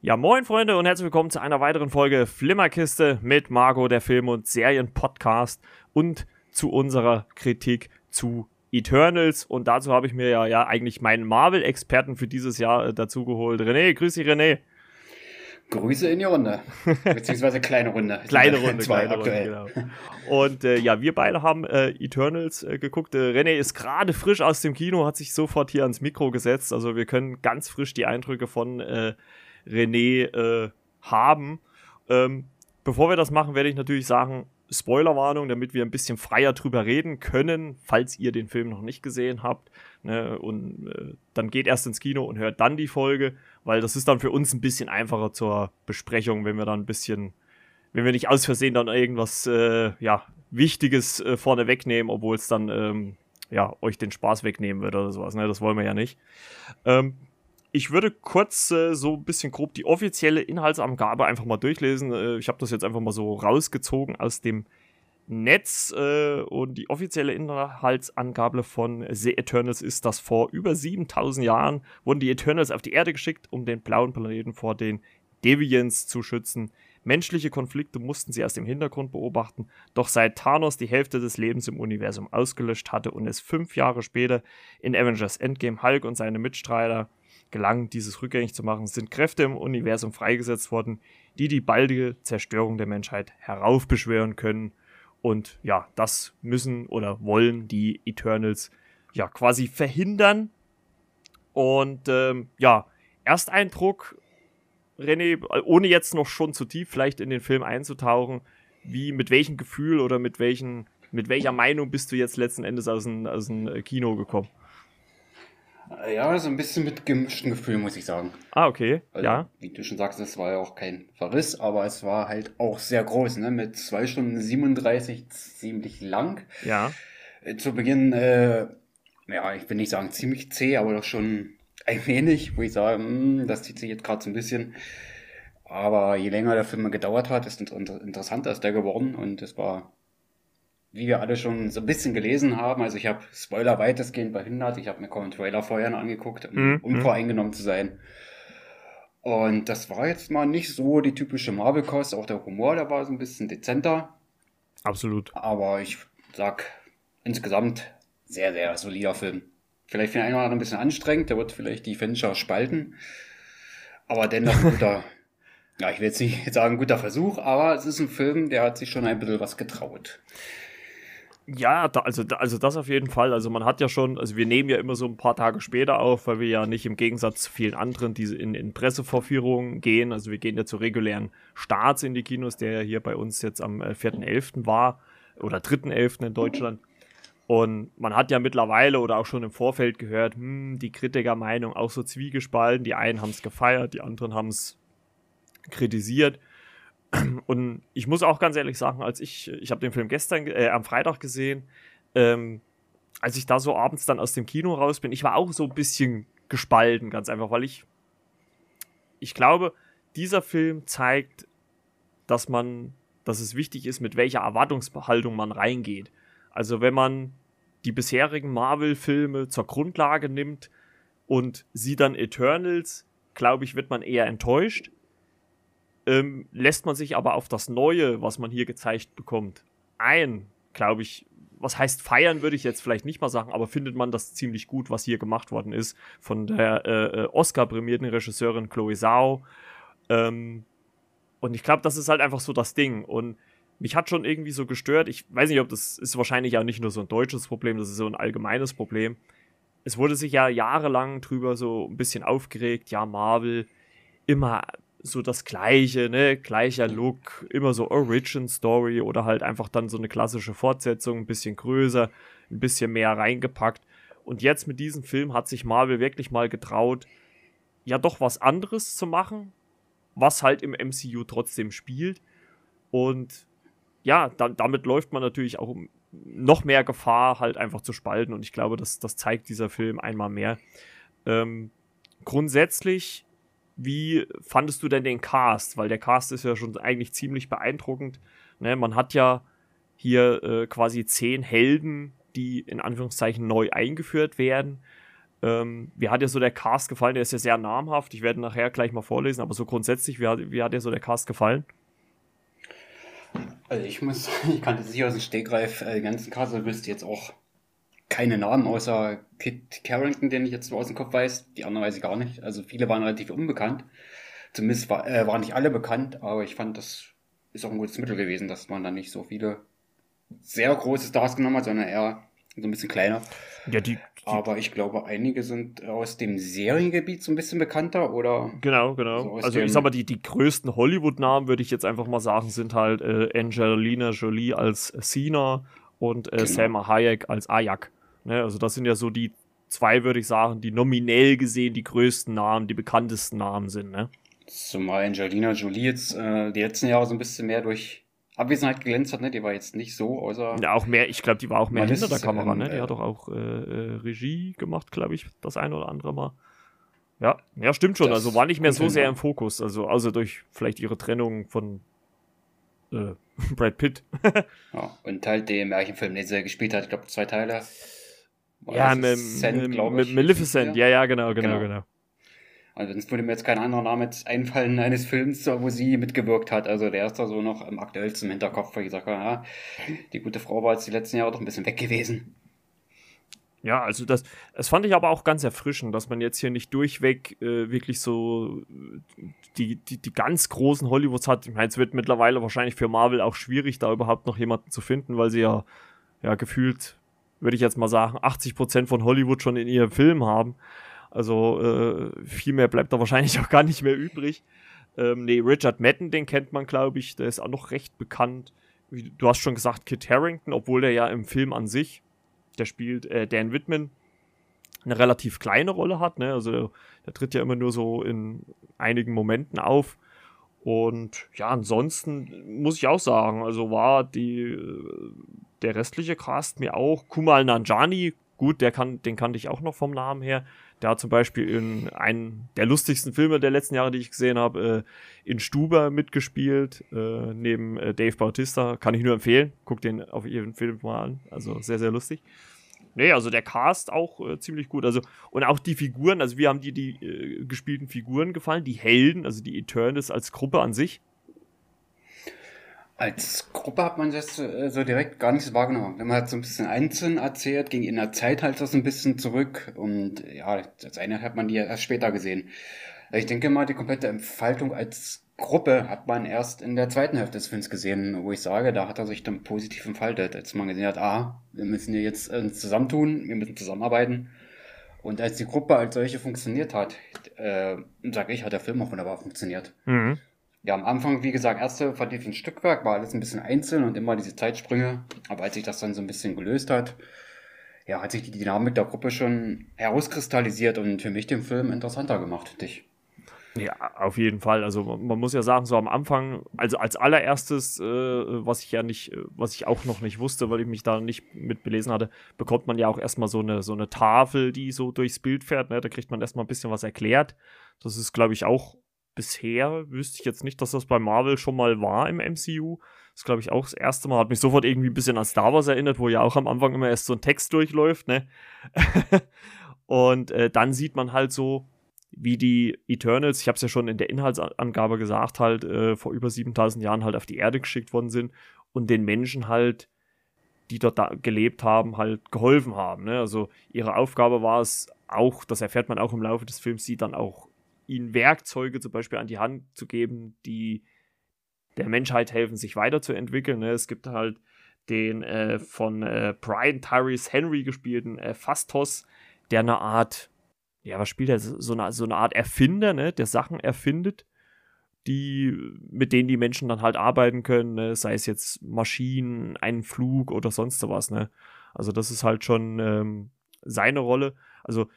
Ja, moin Freunde und herzlich willkommen zu einer weiteren Folge Flimmerkiste mit Margot, der Film- und Serienpodcast und zu unserer Kritik zu Eternals. Und dazu habe ich mir ja, ja eigentlich meinen Marvel-Experten für dieses Jahr äh, dazu geholt. René, grüß dich René. Grüße in die Runde. Beziehungsweise kleine Runde. kleine Runde, kleine aktuell. Runde, genau. Und äh, ja, wir beide haben äh, Eternals äh, geguckt. Äh, René ist gerade frisch aus dem Kino, hat sich sofort hier ans Mikro gesetzt. Also wir können ganz frisch die Eindrücke von äh, René äh, haben. Ähm, bevor wir das machen, werde ich natürlich sagen, Spoilerwarnung, damit wir ein bisschen freier drüber reden können, falls ihr den Film noch nicht gesehen habt. Ne, und äh, dann geht erst ins Kino und hört dann die Folge, weil das ist dann für uns ein bisschen einfacher zur Besprechung, wenn wir dann ein bisschen, wenn wir nicht aus Versehen dann irgendwas äh, ja, Wichtiges äh, vorne wegnehmen, obwohl es dann ähm, ja, euch den Spaß wegnehmen wird oder sowas. Ne? Das wollen wir ja nicht. Ähm, ich würde kurz äh, so ein bisschen grob die offizielle Inhaltsangabe einfach mal durchlesen. Äh, ich habe das jetzt einfach mal so rausgezogen aus dem Netz äh, und die offizielle Inhaltsangabe von The Eternals ist, dass vor über 7000 Jahren wurden die Eternals auf die Erde geschickt, um den blauen Planeten vor den Deviants zu schützen. Menschliche Konflikte mussten sie aus dem Hintergrund beobachten, doch seit Thanos die Hälfte des Lebens im Universum ausgelöscht hatte und es fünf Jahre später in Avengers Endgame Hulk und seine Mitstreiter gelang, dieses rückgängig zu machen, sind Kräfte im Universum freigesetzt worden, die die baldige Zerstörung der Menschheit heraufbeschwören können. Und ja, das müssen oder wollen die Eternals ja quasi verhindern. Und ähm, ja, Ersteindruck, René, ohne jetzt noch schon zu tief vielleicht in den Film einzutauchen, wie mit welchem Gefühl oder mit welchen, mit welcher Meinung bist du jetzt letzten Endes aus dem, aus dem Kino gekommen? Ja, so ein bisschen mit gemischten Gefühlen, muss ich sagen. Ah, okay. Also, ja. Wie du schon sagst, es war ja auch kein Verriss, aber es war halt auch sehr groß, ne? Mit zwei Stunden 37 ziemlich lang. Ja. Äh, zu Beginn, äh, ja, ich will nicht sagen ziemlich zäh, aber doch schon ein wenig, wo ich sage, mh, hm, das zieht sich jetzt gerade so ein bisschen. Aber je länger der Film gedauert hat, desto interessanter ist der geworden und es war wie wir alle schon so ein bisschen gelesen haben, also ich habe Spoiler weitestgehend verhindert. Ich habe mir kaum Trailer vorher noch angeguckt, um mhm. unvoreingenommen zu sein. Und das war jetzt mal nicht so die typische Marvel-Kost. Auch der Humor, der war so ein bisschen dezenter. Absolut. Aber ich sag insgesamt sehr, sehr solider Film. Vielleicht für den einen oder anderen ein bisschen anstrengend, der wird vielleicht die Fincher spalten. Aber dennoch ein guter, ja, ich will jetzt nicht sagen guter Versuch, aber es ist ein Film, der hat sich schon ein bisschen was getraut. Ja, da, also, also das auf jeden Fall. Also man hat ja schon, also wir nehmen ja immer so ein paar Tage später auf, weil wir ja nicht im Gegensatz zu vielen anderen, die in, in Pressevorführungen gehen. Also wir gehen ja zu regulären Starts in die Kinos, der ja hier bei uns jetzt am 4.11. Äh, war oder 3.11. in Deutschland. Und man hat ja mittlerweile oder auch schon im Vorfeld gehört, hm, die Kritikermeinung auch so zwiegespalten. Die einen haben es gefeiert, die anderen haben es kritisiert. Und ich muss auch ganz ehrlich sagen, als ich, ich habe den Film gestern, äh, am Freitag gesehen, ähm, als ich da so abends dann aus dem Kino raus bin, ich war auch so ein bisschen gespalten, ganz einfach, weil ich, ich glaube, dieser Film zeigt, dass man, dass es wichtig ist, mit welcher Erwartungsbehaltung man reingeht. Also wenn man die bisherigen Marvel-Filme zur Grundlage nimmt und sie dann Eternals, glaube ich, wird man eher enttäuscht ähm, lässt man sich aber auf das Neue, was man hier gezeigt bekommt, ein, glaube ich. Was heißt feiern, würde ich jetzt vielleicht nicht mal sagen, aber findet man das ziemlich gut, was hier gemacht worden ist von der äh, äh Oscar-prämierten Regisseurin Chloe Zhao. Ähm, und ich glaube, das ist halt einfach so das Ding. Und mich hat schon irgendwie so gestört. Ich weiß nicht, ob das ist wahrscheinlich ja nicht nur so ein deutsches Problem, das ist so ein allgemeines Problem. Es wurde sich ja jahrelang drüber so ein bisschen aufgeregt, ja, Marvel, immer so das gleiche, ne, gleicher Look, immer so Origin Story oder halt einfach dann so eine klassische Fortsetzung, ein bisschen größer, ein bisschen mehr reingepackt. Und jetzt mit diesem Film hat sich Marvel wirklich mal getraut, ja doch was anderes zu machen, was halt im MCU trotzdem spielt. Und ja, dann, damit läuft man natürlich auch noch mehr Gefahr, halt einfach zu spalten. Und ich glaube, das, das zeigt dieser Film einmal mehr. Ähm, grundsätzlich wie fandest du denn den Cast? Weil der Cast ist ja schon eigentlich ziemlich beeindruckend. Ne, man hat ja hier äh, quasi zehn Helden, die in Anführungszeichen neu eingeführt werden. Ähm, wie hat dir so der Cast gefallen? Der ist ja sehr namhaft. Ich werde nachher gleich mal vorlesen, aber so grundsätzlich, wie hat, wie hat dir so der Cast gefallen? Also ich muss, ich kannte sicher aus dem Stegreif äh, den ganzen Cast, also wüsste jetzt auch keine Namen außer Kit Carrington, den ich jetzt nur aus dem Kopf weiß. Die anderen weiß ich gar nicht. Also viele waren relativ unbekannt. Zumindest war, äh, waren nicht alle bekannt, aber ich fand, das ist auch ein gutes Mittel gewesen, dass man da nicht so viele sehr große Stars genommen hat, sondern eher so ein bisschen kleiner. Ja, die, die aber ich glaube, einige sind aus dem Seriengebiet so ein bisschen bekannter, oder? Genau, genau. So also ich sag mal, die, die größten Hollywood-Namen, würde ich jetzt einfach mal sagen, sind halt äh, Angelina Jolie als Cena und äh, genau. Selma Hayek als Ayak. Ne? Also das sind ja so die zwei, würde ich sagen, die nominell gesehen die größten Namen, die bekanntesten Namen sind. Ne? Zumal Angelina Jolie jetzt äh, die letzten Jahre so ein bisschen mehr durch Abwesenheit glänzt hat, ne? Die war jetzt nicht so, außer. Ja, auch mehr, ich glaube, die war auch mehr hinter der Kamera, ähm, ne? Die äh, hat doch auch äh, äh, Regie gemacht, glaube ich, das ein oder andere Mal. Ja, ja, stimmt schon. Also war nicht mehr so sehr im Fokus. Also, außer durch vielleicht ihre Trennung von äh, Brad Pitt. ja, und halt den Märchenfilm, den sie gespielt hat, ich glaube, zwei Teile. ja, mit, mit Maleficent, ja, ja, genau, genau, genau. genau. Also sonst würde mir jetzt kein anderer Name einfallen eines Films, wo sie mitgewirkt hat. Also der ist da so noch im aktuellsten Hinterkopf, weil ich sage, ja, die gute Frau war jetzt die letzten Jahre doch ein bisschen weg gewesen. Ja, also das, das fand ich aber auch ganz erfrischend, dass man jetzt hier nicht durchweg äh, wirklich so die, die, die ganz großen Hollywoods hat. Ich meine, es wird mittlerweile wahrscheinlich für Marvel auch schwierig, da überhaupt noch jemanden zu finden, weil sie ja, ja gefühlt, würde ich jetzt mal sagen, 80% von Hollywood schon in ihrem Film haben. Also äh, viel mehr bleibt da wahrscheinlich auch gar nicht mehr übrig. Ähm, nee, Richard Madden, den kennt man, glaube ich, der ist auch noch recht bekannt. Wie, du hast schon gesagt, Kit Harrington, obwohl der ja im Film an sich, der spielt äh, Dan Whitman, eine relativ kleine Rolle hat. Ne? Also der, tritt ja immer nur so in einigen Momenten auf. Und ja, ansonsten muss ich auch sagen, also war die, äh, der restliche Cast mir auch. Kumal Nanjani, gut, der kann, den kannte ich auch noch vom Namen her. Der hat zum Beispiel in einem der lustigsten Filme der letzten Jahre, die ich gesehen habe, äh, in Stuber mitgespielt, äh, neben äh, Dave Bautista. Kann ich nur empfehlen. Guckt den auf ihren Film mal an. Also sehr, sehr lustig. Nee, also der Cast auch äh, ziemlich gut. Also, und auch die Figuren, also wir haben die, die äh, gespielten Figuren gefallen, die Helden, also die Eternals als Gruppe an sich als Gruppe hat man das äh, so direkt gar nicht so wahrgenommen. Man hat so ein bisschen einzeln erzählt, ging in der Zeit halt das ein bisschen zurück und ja, als eine hat man die erst später gesehen. Ich denke mal, die komplette Entfaltung als Gruppe hat man erst in der zweiten Hälfte des Films gesehen, wo ich sage, da hat er sich dann positiv entfaltet, als man gesehen hat, ah, wir müssen hier jetzt uns äh, zusammentun, wir müssen zusammenarbeiten. Und als die Gruppe als solche funktioniert hat, äh, sage ich, hat der Film auch wunderbar funktioniert. Mhm. Ja, am Anfang, wie gesagt, erste ich ein Stückwerk, war alles ein bisschen einzeln und immer diese Zeitsprünge. Aber als sich das dann so ein bisschen gelöst hat, ja, hat sich die Dynamik der Gruppe schon herauskristallisiert und für mich den Film interessanter gemacht, dich. Ja, auf jeden Fall. Also man muss ja sagen, so am Anfang, also als allererstes, äh, was ich ja nicht, was ich auch noch nicht wusste, weil ich mich da nicht mit belesen hatte, bekommt man ja auch erstmal so eine, so eine Tafel, die so durchs Bild fährt. Ne? Da kriegt man erstmal ein bisschen was erklärt. Das ist, glaube ich, auch bisher wüsste ich jetzt nicht, dass das bei Marvel schon mal war im MCU. Das glaube ich auch das erste Mal. Hat mich sofort irgendwie ein bisschen an Star Wars erinnert, wo ja auch am Anfang immer erst so ein Text durchläuft, ne? und äh, dann sieht man halt so, wie die Eternals, ich habe es ja schon in der Inhaltsangabe gesagt, halt äh, vor über 7000 Jahren halt auf die Erde geschickt worden sind und den Menschen halt, die dort da gelebt haben, halt geholfen haben. Ne? Also ihre Aufgabe war es auch, das erfährt man auch im Laufe des Films, sie dann auch ihnen Werkzeuge zum Beispiel an die Hand zu geben, die der Menschheit helfen, sich weiterzuentwickeln. Ne? Es gibt halt den äh, von äh, Brian Tyrese Henry gespielten äh, Fastos, der eine Art, ja, was spielt er? So eine, so eine Art Erfinder, ne? der Sachen erfindet, die, mit denen die Menschen dann halt arbeiten können, ne? sei es jetzt Maschinen, einen Flug oder sonst was. Ne? Also das ist halt schon ähm, seine Rolle. Also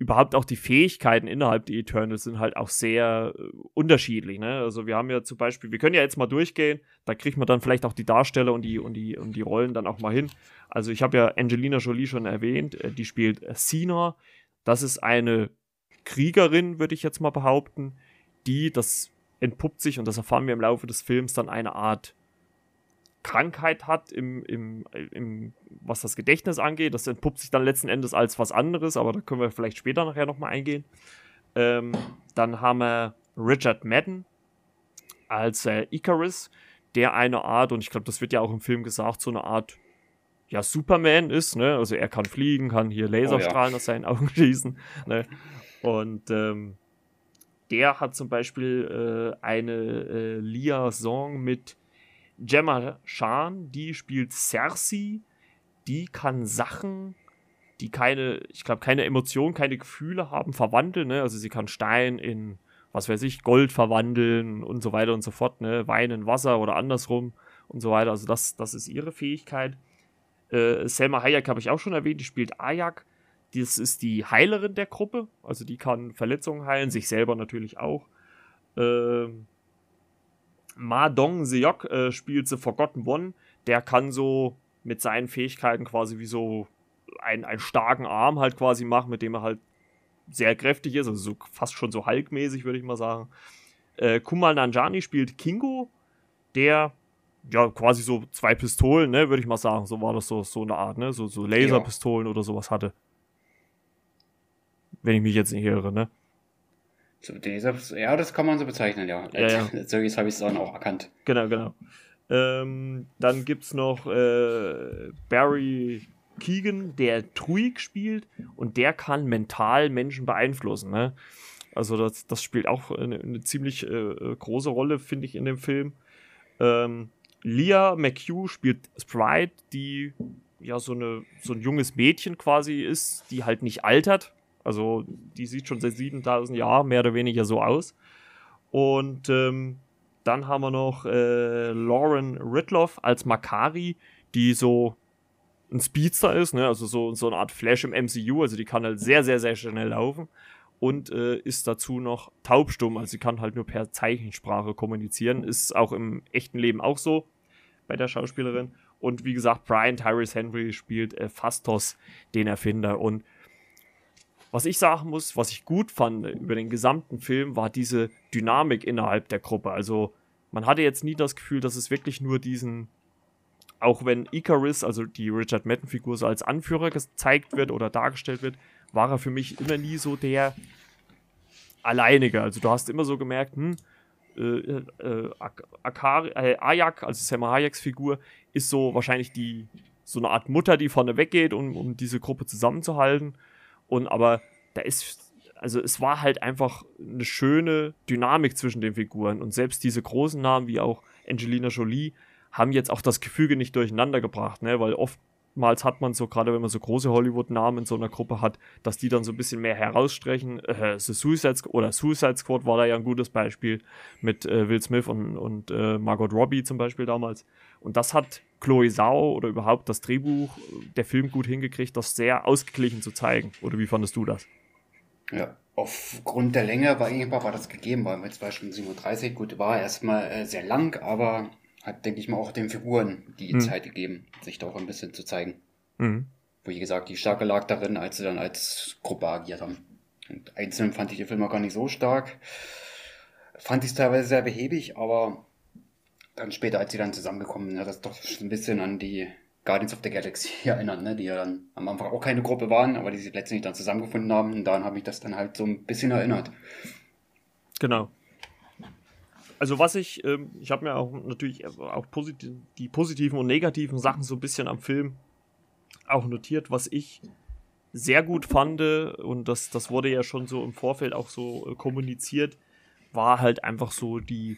überhaupt auch die Fähigkeiten innerhalb der Eternals sind halt auch sehr äh, unterschiedlich. Ne? Also wir haben ja zum Beispiel, wir können ja jetzt mal durchgehen, da kriegt man dann vielleicht auch die Darsteller und die, und die, und die Rollen dann auch mal hin. Also ich habe ja Angelina Jolie schon erwähnt, äh, die spielt Sina. Das ist eine Kriegerin, würde ich jetzt mal behaupten, die, das entpuppt sich, und das erfahren wir im Laufe des Films, dann eine Art Krankheit hat, im, im, im, was das Gedächtnis angeht. Das entpuppt sich dann letzten Endes als was anderes, aber da können wir vielleicht später nachher nochmal eingehen. Ähm, dann haben wir Richard Madden als äh, Icarus, der eine Art, und ich glaube, das wird ja auch im Film gesagt, so eine Art ja, Superman ist, ne? Also er kann fliegen, kann hier Laserstrahlen oh, ja. aus seinen Augen schießen, ne? Und ähm, der hat zum Beispiel äh, eine äh, Liaison mit Gemma Chan, die spielt Cersei, die kann Sachen, die keine, ich glaube, keine Emotionen, keine Gefühle haben, verwandeln, ne? Also sie kann Stein in, was weiß ich, Gold verwandeln und so weiter und so fort, ne? Wein in Wasser oder andersrum und so weiter. Also das, das ist ihre Fähigkeit. Äh, Selma Hayek habe ich auch schon erwähnt, die spielt Ayak. Das ist die Heilerin der Gruppe, also die kann Verletzungen heilen, sich selber natürlich auch. Ähm, Ma Dong Seok äh, spielt The Forgotten One, der kann so mit seinen Fähigkeiten quasi wie so einen, einen starken Arm halt quasi machen, mit dem er halt sehr kräftig ist, also so, fast schon so Hulk-mäßig, würde ich mal sagen. Äh, Kumal Nanjani spielt Kingo, der ja, quasi so zwei Pistolen, ne, würde ich mal sagen. So war das so, so eine Art, ne? So, so Laserpistolen ja. oder sowas hatte. Wenn ich mich jetzt nicht irre, ne? So, ja, das kann man so bezeichnen, ja. ja, ja. Letztendlich habe ich es dann auch erkannt. Genau, genau. Ähm, dann gibt es noch äh, Barry Keegan, der Truig spielt und der kann mental Menschen beeinflussen, ne? Also das, das spielt auch eine, eine ziemlich äh, große Rolle, finde ich, in dem Film. Ähm, Leah McHugh spielt Sprite, die ja so, eine, so ein junges Mädchen quasi ist, die halt nicht altert. Also die sieht schon seit 7000 Jahren mehr oder weniger so aus. Und ähm, dann haben wir noch äh, Lauren Ridloff als Makari, die so ein Speedster ist, ne? also so, so eine Art Flash im MCU, also die kann halt sehr, sehr, sehr schnell laufen und äh, ist dazu noch taubstumm, also sie kann halt nur per Zeichensprache kommunizieren. Ist auch im echten Leben auch so bei der Schauspielerin. Und wie gesagt, Brian Tyrese Henry spielt äh, Fastos, den Erfinder. Und was ich sagen muss, was ich gut fand über den gesamten Film, war diese Dynamik innerhalb der Gruppe. Also man hatte jetzt nie das Gefühl, dass es wirklich nur diesen, auch wenn Icarus, also die Richard Madden-Figur, so als Anführer gezeigt wird oder dargestellt wird, war er für mich immer nie so der Alleinige. Also du hast immer so gemerkt, hm, äh, äh, Akari, äh, Ayak, also Sam Hayeks Figur, ist so wahrscheinlich die so eine Art Mutter, die vorne weggeht, um, um diese Gruppe zusammenzuhalten. Und aber da ist, also es war halt einfach eine schöne Dynamik zwischen den Figuren. Und selbst diese großen Namen wie auch Angelina Jolie haben jetzt auch das Gefüge nicht durcheinander gebracht, ne? Weil oft oftmals hat man so, gerade wenn man so große Hollywood-Namen in so einer Gruppe hat, dass die dann so ein bisschen mehr herausstrechen. Äh, The Suicide Squad oder Suicide Squad war da ja ein gutes Beispiel mit äh, Will Smith und, und äh, Margot Robbie zum Beispiel damals. Und das hat Chloe Zhao oder überhaupt das Drehbuch, der Film gut hingekriegt, das sehr ausgeglichen zu zeigen. Oder wie fandest du das? Ja, aufgrund der Länge war irgendwann war das gegeben, weil mit 2 Stunden 37, gut, war erstmal äh, sehr lang, aber hat, denke ich mal, auch den Figuren die mhm. Zeit gegeben, sich da auch ein bisschen zu zeigen. Mhm. Wo, wie gesagt, die Stärke lag darin, als sie dann als Gruppe agiert haben. Und einzeln fand ich die Filme gar nicht so stark. Fand ich es teilweise sehr behäbig, aber dann später, als sie dann zusammengekommen sind, ja, das doch ein bisschen an die Guardians of the Galaxy erinnern, ne? die ja dann am Anfang auch keine Gruppe waren, aber die sich letztendlich dann zusammengefunden haben. Und daran habe ich das dann halt so ein bisschen erinnert. Genau also was ich, ähm, ich habe mir auch natürlich auch posit die positiven und negativen Sachen so ein bisschen am Film auch notiert, was ich sehr gut fand und das, das wurde ja schon so im Vorfeld auch so äh, kommuniziert, war halt einfach so die,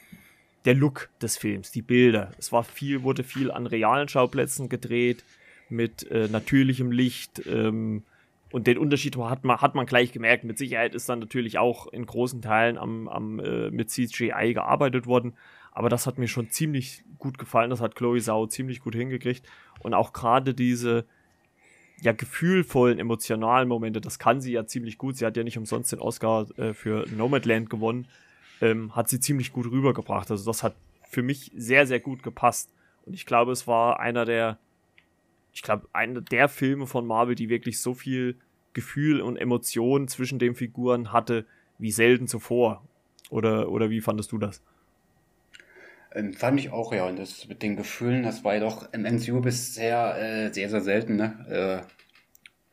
der Look des Films, die Bilder. Es war viel, wurde viel an realen Schauplätzen gedreht, mit äh, natürlichem Licht, ähm, und den Unterschied hat man, hat man gleich gemerkt. Mit Sicherheit ist dann natürlich auch in großen Teilen am, am, äh, mit CGI gearbeitet worden. Aber das hat mir schon ziemlich gut gefallen. Das hat Chloe Sau ziemlich gut hingekriegt. Und auch gerade diese ja gefühlvollen, emotionalen Momente, das kann sie ja ziemlich gut. Sie hat ja nicht umsonst den Oscar äh, für Nomadland gewonnen. Ähm, hat sie ziemlich gut rübergebracht. Also das hat für mich sehr, sehr gut gepasst. Und ich glaube, es war einer der ich glaube, einer der Filme von Marvel, die wirklich so viel Gefühl und Emotion zwischen den Figuren hatte, wie selten zuvor. Oder, oder wie fandest du das? Ähm, fand ich auch, ja. Und das mit den Gefühlen, das war ja doch im MCU bisher äh, sehr, sehr selten, ne?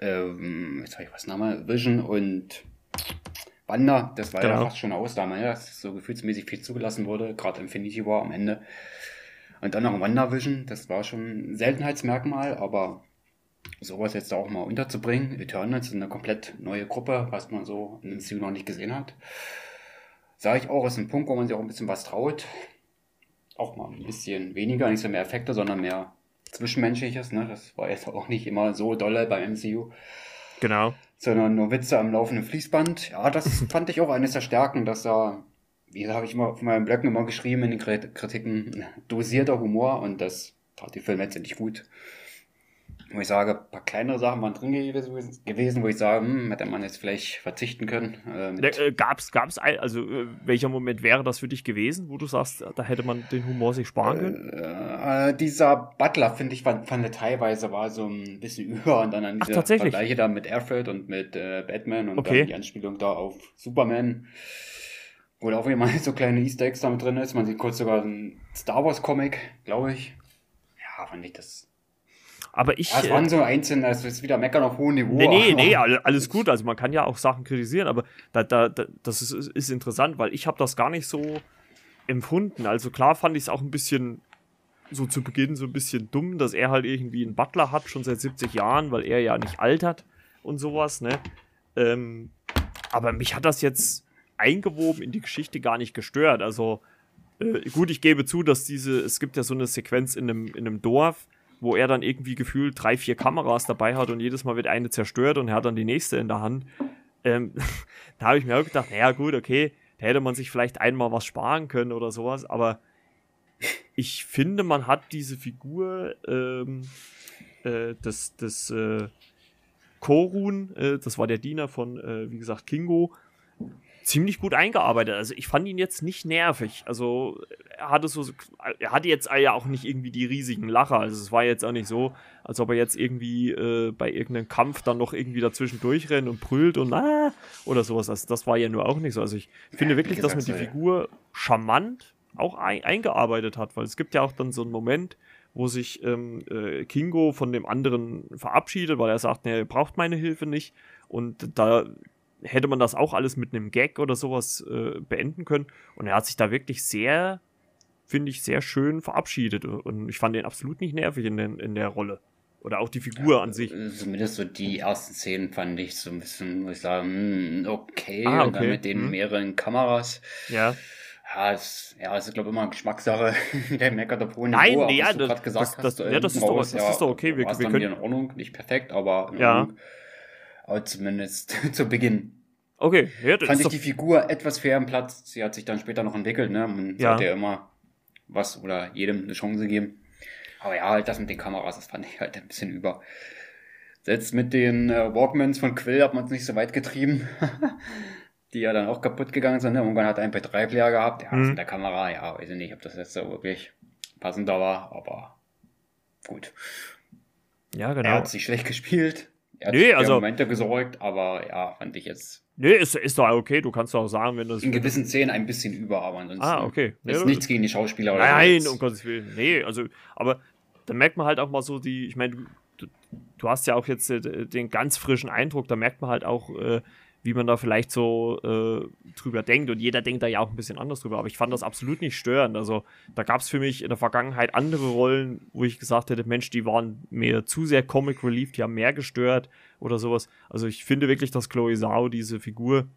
Äh, ähm, jetzt habe ich was Name, Vision und Wanda, das war genau. ja fast schon eine Ausnahme, ne? dass so gefühlsmäßig viel zugelassen wurde, gerade Infinity War am Ende. Und dann noch WandaVision, das war schon ein Seltenheitsmerkmal, aber sowas jetzt auch mal unterzubringen. Eternals ist eine komplett neue Gruppe, was man so in dem Stil noch nicht gesehen hat. Sage ich auch, ist ein Punkt, wo man sich auch ein bisschen was traut auch mal ein bisschen weniger, nicht so mehr Effekte, sondern mehr Zwischenmenschliches. Ne? Das war jetzt auch nicht immer so dolle beim MCU. Genau. Sondern nur Witze am laufenden Fließband. Ja, das fand ich auch eines der Stärken, dass da, wie habe ich immer auf meinem Blog immer geschrieben in den Kritiken, dosierter Humor und das tat die Filme letztendlich gut wo ich sage, ein paar kleinere Sachen waren drin gewesen, wo ich sage, hm, hätte man jetzt vielleicht verzichten können. Äh, äh, gab's, gab's ein, also äh, welcher Moment wäre das für dich gewesen, wo du sagst, da hätte man den Humor sich sparen können? Äh, äh dieser Butler, finde ich, fand, fand teilweise war so ein bisschen über und dann an diese Ach, Vergleiche da mit Alfred und mit äh, Batman und okay. dann die Anspielung da auf Superman. Wo da auch immer so kleine Easter Eggs damit drin ist. Man sieht kurz sogar einen Star Wars Comic, glaube ich. Ja, fand ich das aber ich. Das äh, waren so einzelne, das ist wieder meckern auf hohem Niveau. Nee, nee, nee, alles gut. Also man kann ja auch Sachen kritisieren, aber da, da das ist, ist interessant, weil ich habe das gar nicht so empfunden. Also klar fand ich es auch ein bisschen so zu Beginn so ein bisschen dumm, dass er halt irgendwie einen Butler hat, schon seit 70 Jahren, weil er ja nicht altert und sowas, ne? Ähm, aber mich hat das jetzt eingewoben in die Geschichte gar nicht gestört. Also äh, gut, ich gebe zu, dass diese, es gibt ja so eine Sequenz in einem, in einem Dorf, wo er dann irgendwie gefühlt drei, vier Kameras dabei hat und jedes Mal wird eine zerstört und er hat dann die nächste in der Hand. Ähm, da habe ich mir auch gedacht, naja, gut, okay, da hätte man sich vielleicht einmal was sparen können oder sowas, aber ich finde, man hat diese Figur ähm, äh, des, des äh, Korun, äh, das war der Diener von, äh, wie gesagt, Kingo, ziemlich gut eingearbeitet. Also ich fand ihn jetzt nicht nervig. Also er hatte so, er hatte jetzt ja auch nicht irgendwie die riesigen Lacher. Also es war jetzt auch nicht so, als ob er jetzt irgendwie äh, bei irgendeinem Kampf dann noch irgendwie dazwischen durchrennt und brüllt und ah, oder sowas. Also das war ja nur auch nicht so. Also ich finde wirklich, dass man die Figur charmant auch ein, eingearbeitet hat, weil es gibt ja auch dann so einen Moment, wo sich ähm, äh, Kingo von dem anderen verabschiedet, weil er sagt, ne, er braucht meine Hilfe nicht. Und da hätte man das auch alles mit einem Gag oder sowas äh, beenden können. Und er hat sich da wirklich sehr, finde ich, sehr schön verabschiedet. Und ich fand den absolut nicht nervig in, den, in der Rolle. Oder auch die Figur ja, an sich. Zumindest so die ersten Szenen fand ich so ein bisschen, muss ich sagen, hm, okay. Ah, okay. Und dann mit den hm. mehreren Kameras. Ja. Ja, es, ja, es ist, glaube ich, immer Geschmackssache. der meckert hohem Nein, nee, ja, das, gesagt das, das, hast, ja, das, ist, doch, das ja, ist doch okay. Wir, wir können... in Ordnung, nicht perfekt, aber in ja. Ordnung. Aber zumindest zu Beginn. Okay, ja, das Fand ich die Figur etwas fair im Platz. Sie hat sich dann später noch entwickelt, ne? Man ja. sollte ja immer was oder jedem eine Chance geben. Aber ja, halt das mit den Kameras, das fand ich halt ein bisschen über. Selbst mit den äh, Walkmans von Quill hat man es nicht so weit getrieben. die ja dann auch kaputt gegangen sind. Ne? Irgendwann hat er ein MP3-Player gehabt. Ja, mhm. mit der Kamera, ja, weiß ich nicht, ob das jetzt so wirklich passender war, aber gut. Ja, genau. Er hat sich schlecht gespielt. Er hat nee, also, Momente gesorgt, aber ja, fand ich jetzt. Nee, ist, ist doch okay. Du kannst doch sagen, wenn das. In gewissen Szenen ein bisschen über, aber ansonsten. Ah, okay. Ist nee, nichts gegen die Schauspieler oder Nein, so. um Gottes Willen. Nee, also, aber da merkt man halt auch mal so die, ich meine, du, hast ja auch jetzt äh, den ganz frischen Eindruck, da merkt man halt auch, äh, wie man da vielleicht so äh, drüber denkt. Und jeder denkt da ja auch ein bisschen anders drüber. Aber ich fand das absolut nicht störend. Also da gab es für mich in der Vergangenheit andere Rollen, wo ich gesagt hätte, Mensch, die waren mir zu sehr Comic Relief, die haben mehr gestört oder sowas. Also ich finde wirklich, dass Chloe Zhao diese Figur,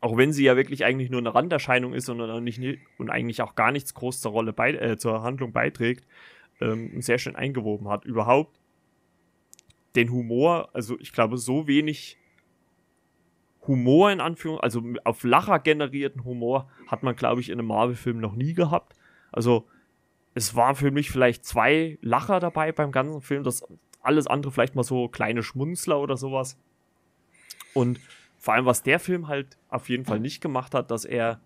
auch wenn sie ja wirklich eigentlich nur eine Randerscheinung ist und, nicht, und eigentlich auch gar nichts groß zur Rolle bei, äh, zur Handlung beiträgt, ähm, sehr schön eingewoben hat. Überhaupt den Humor, also ich glaube, so wenig Humor in Anführung, also auf Lacher generierten Humor hat man, glaube ich, in einem Marvel-Film noch nie gehabt. Also es waren für mich vielleicht zwei Lacher dabei beim ganzen Film, das alles andere vielleicht mal so kleine Schmunzler oder sowas. Und vor allem, was der Film halt auf jeden Fall nicht gemacht hat, dass er,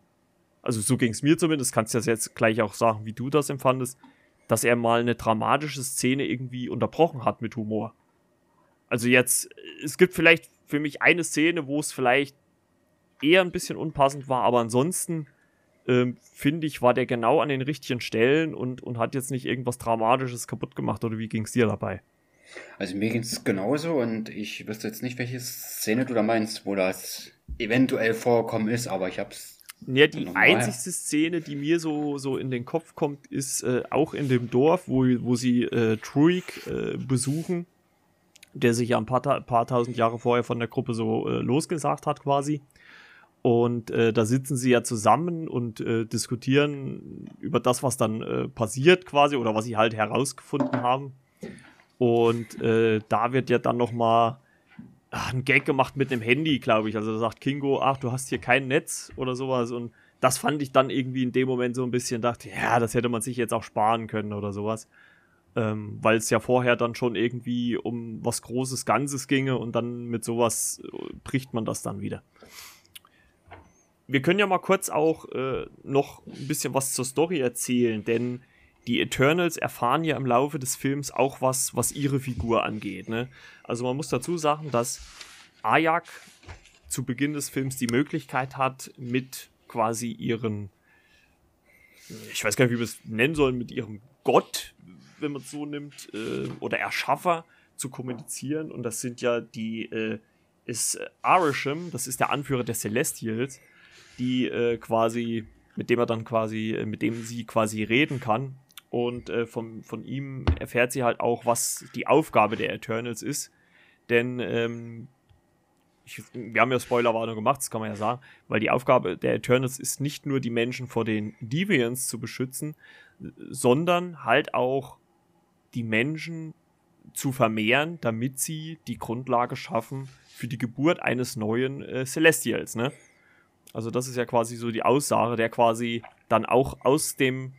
also so ging es mir zumindest, kannst du das jetzt gleich auch sagen, wie du das empfandest, dass er mal eine dramatische Szene irgendwie unterbrochen hat mit Humor. Also jetzt, es gibt vielleicht für mich eine Szene, wo es vielleicht eher ein bisschen unpassend war, aber ansonsten ähm, finde ich, war der genau an den richtigen Stellen und, und hat jetzt nicht irgendwas Dramatisches kaputt gemacht oder wie ging es dir dabei? Also mir ging es genauso und ich wüsste jetzt nicht, welche Szene du da meinst, wo das eventuell vorkommen ist, aber ich hab's. Ja, die einzigste Szene, die mir so, so in den Kopf kommt, ist äh, auch in dem Dorf, wo, wo sie äh, Truik äh, besuchen, der sich ja ein paar, paar tausend Jahre vorher von der Gruppe so äh, losgesagt hat quasi. Und äh, da sitzen sie ja zusammen und äh, diskutieren über das, was dann äh, passiert quasi oder was sie halt herausgefunden haben. Und äh, da wird ja dann noch mal ach, ein Gag gemacht mit dem Handy, glaube ich. Also da sagt Kingo, ach, du hast hier kein Netz oder sowas. Und das fand ich dann irgendwie in dem Moment so ein bisschen, dachte, ja, das hätte man sich jetzt auch sparen können oder sowas. Ähm, Weil es ja vorher dann schon irgendwie um was Großes Ganzes ginge und dann mit sowas äh, bricht man das dann wieder wir können ja mal kurz auch äh, noch ein bisschen was zur Story erzählen, denn die Eternals erfahren ja im Laufe des Films auch was, was ihre Figur angeht. Ne? Also man muss dazu sagen, dass Ajak zu Beginn des Films die Möglichkeit hat, mit quasi ihren, ich weiß gar nicht, wie wir es nennen sollen, mit ihrem Gott, wenn man es so nimmt, äh, oder Erschaffer zu kommunizieren. Und das sind ja die, äh, ist Arisham, das ist der Anführer der Celestials die äh, quasi, mit dem er dann quasi, äh, mit dem sie quasi reden kann. Und äh, von, von ihm erfährt sie halt auch, was die Aufgabe der Eternals ist. Denn ähm, ich, wir haben ja Spoilerwarnung gemacht, das kann man ja sagen, weil die Aufgabe der Eternals ist nicht nur die Menschen vor den Deviants zu beschützen, sondern halt auch die Menschen zu vermehren, damit sie die Grundlage schaffen für die Geburt eines neuen äh, Celestials, ne? Also das ist ja quasi so die Aussage, der quasi dann auch aus dem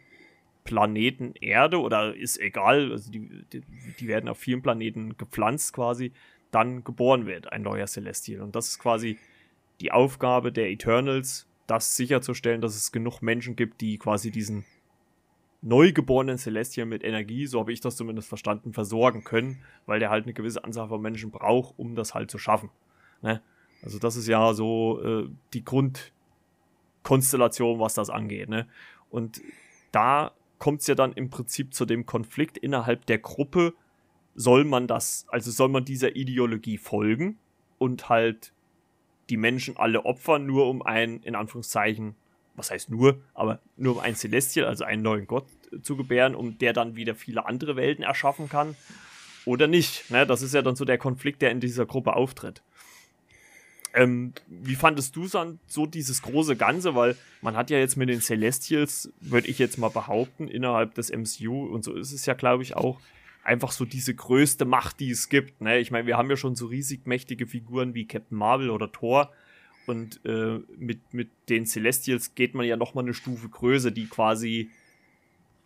Planeten Erde oder ist egal, also die, die, die, werden auf vielen Planeten gepflanzt quasi, dann geboren wird, ein neuer Celestial. Und das ist quasi die Aufgabe der Eternals, das sicherzustellen, dass es genug Menschen gibt, die quasi diesen neugeborenen Celestial mit Energie, so habe ich das zumindest verstanden, versorgen können, weil der halt eine gewisse Anzahl von Menschen braucht, um das halt zu schaffen. Ne? Also das ist ja so äh, die Grundkonstellation, was das angeht. Ne? Und da kommt es ja dann im Prinzip zu dem Konflikt innerhalb der Gruppe. Soll man das, also soll man dieser Ideologie folgen und halt die Menschen alle opfern, nur um ein, in Anführungszeichen, was heißt nur, aber nur um ein Celestial, also einen neuen Gott zu gebären, um der dann wieder viele andere Welten erschaffen kann oder nicht. Ne? Das ist ja dann so der Konflikt, der in dieser Gruppe auftritt. Ähm, wie fandest du dann so dieses große Ganze? Weil man hat ja jetzt mit den Celestials, würde ich jetzt mal behaupten, innerhalb des MCU, und so ist es ja, glaube ich, auch, einfach so diese größte Macht, die es gibt. Ne? Ich meine, wir haben ja schon so riesig mächtige Figuren wie Captain Marvel oder Thor. Und äh, mit, mit den Celestials geht man ja noch mal eine Stufe größer, die quasi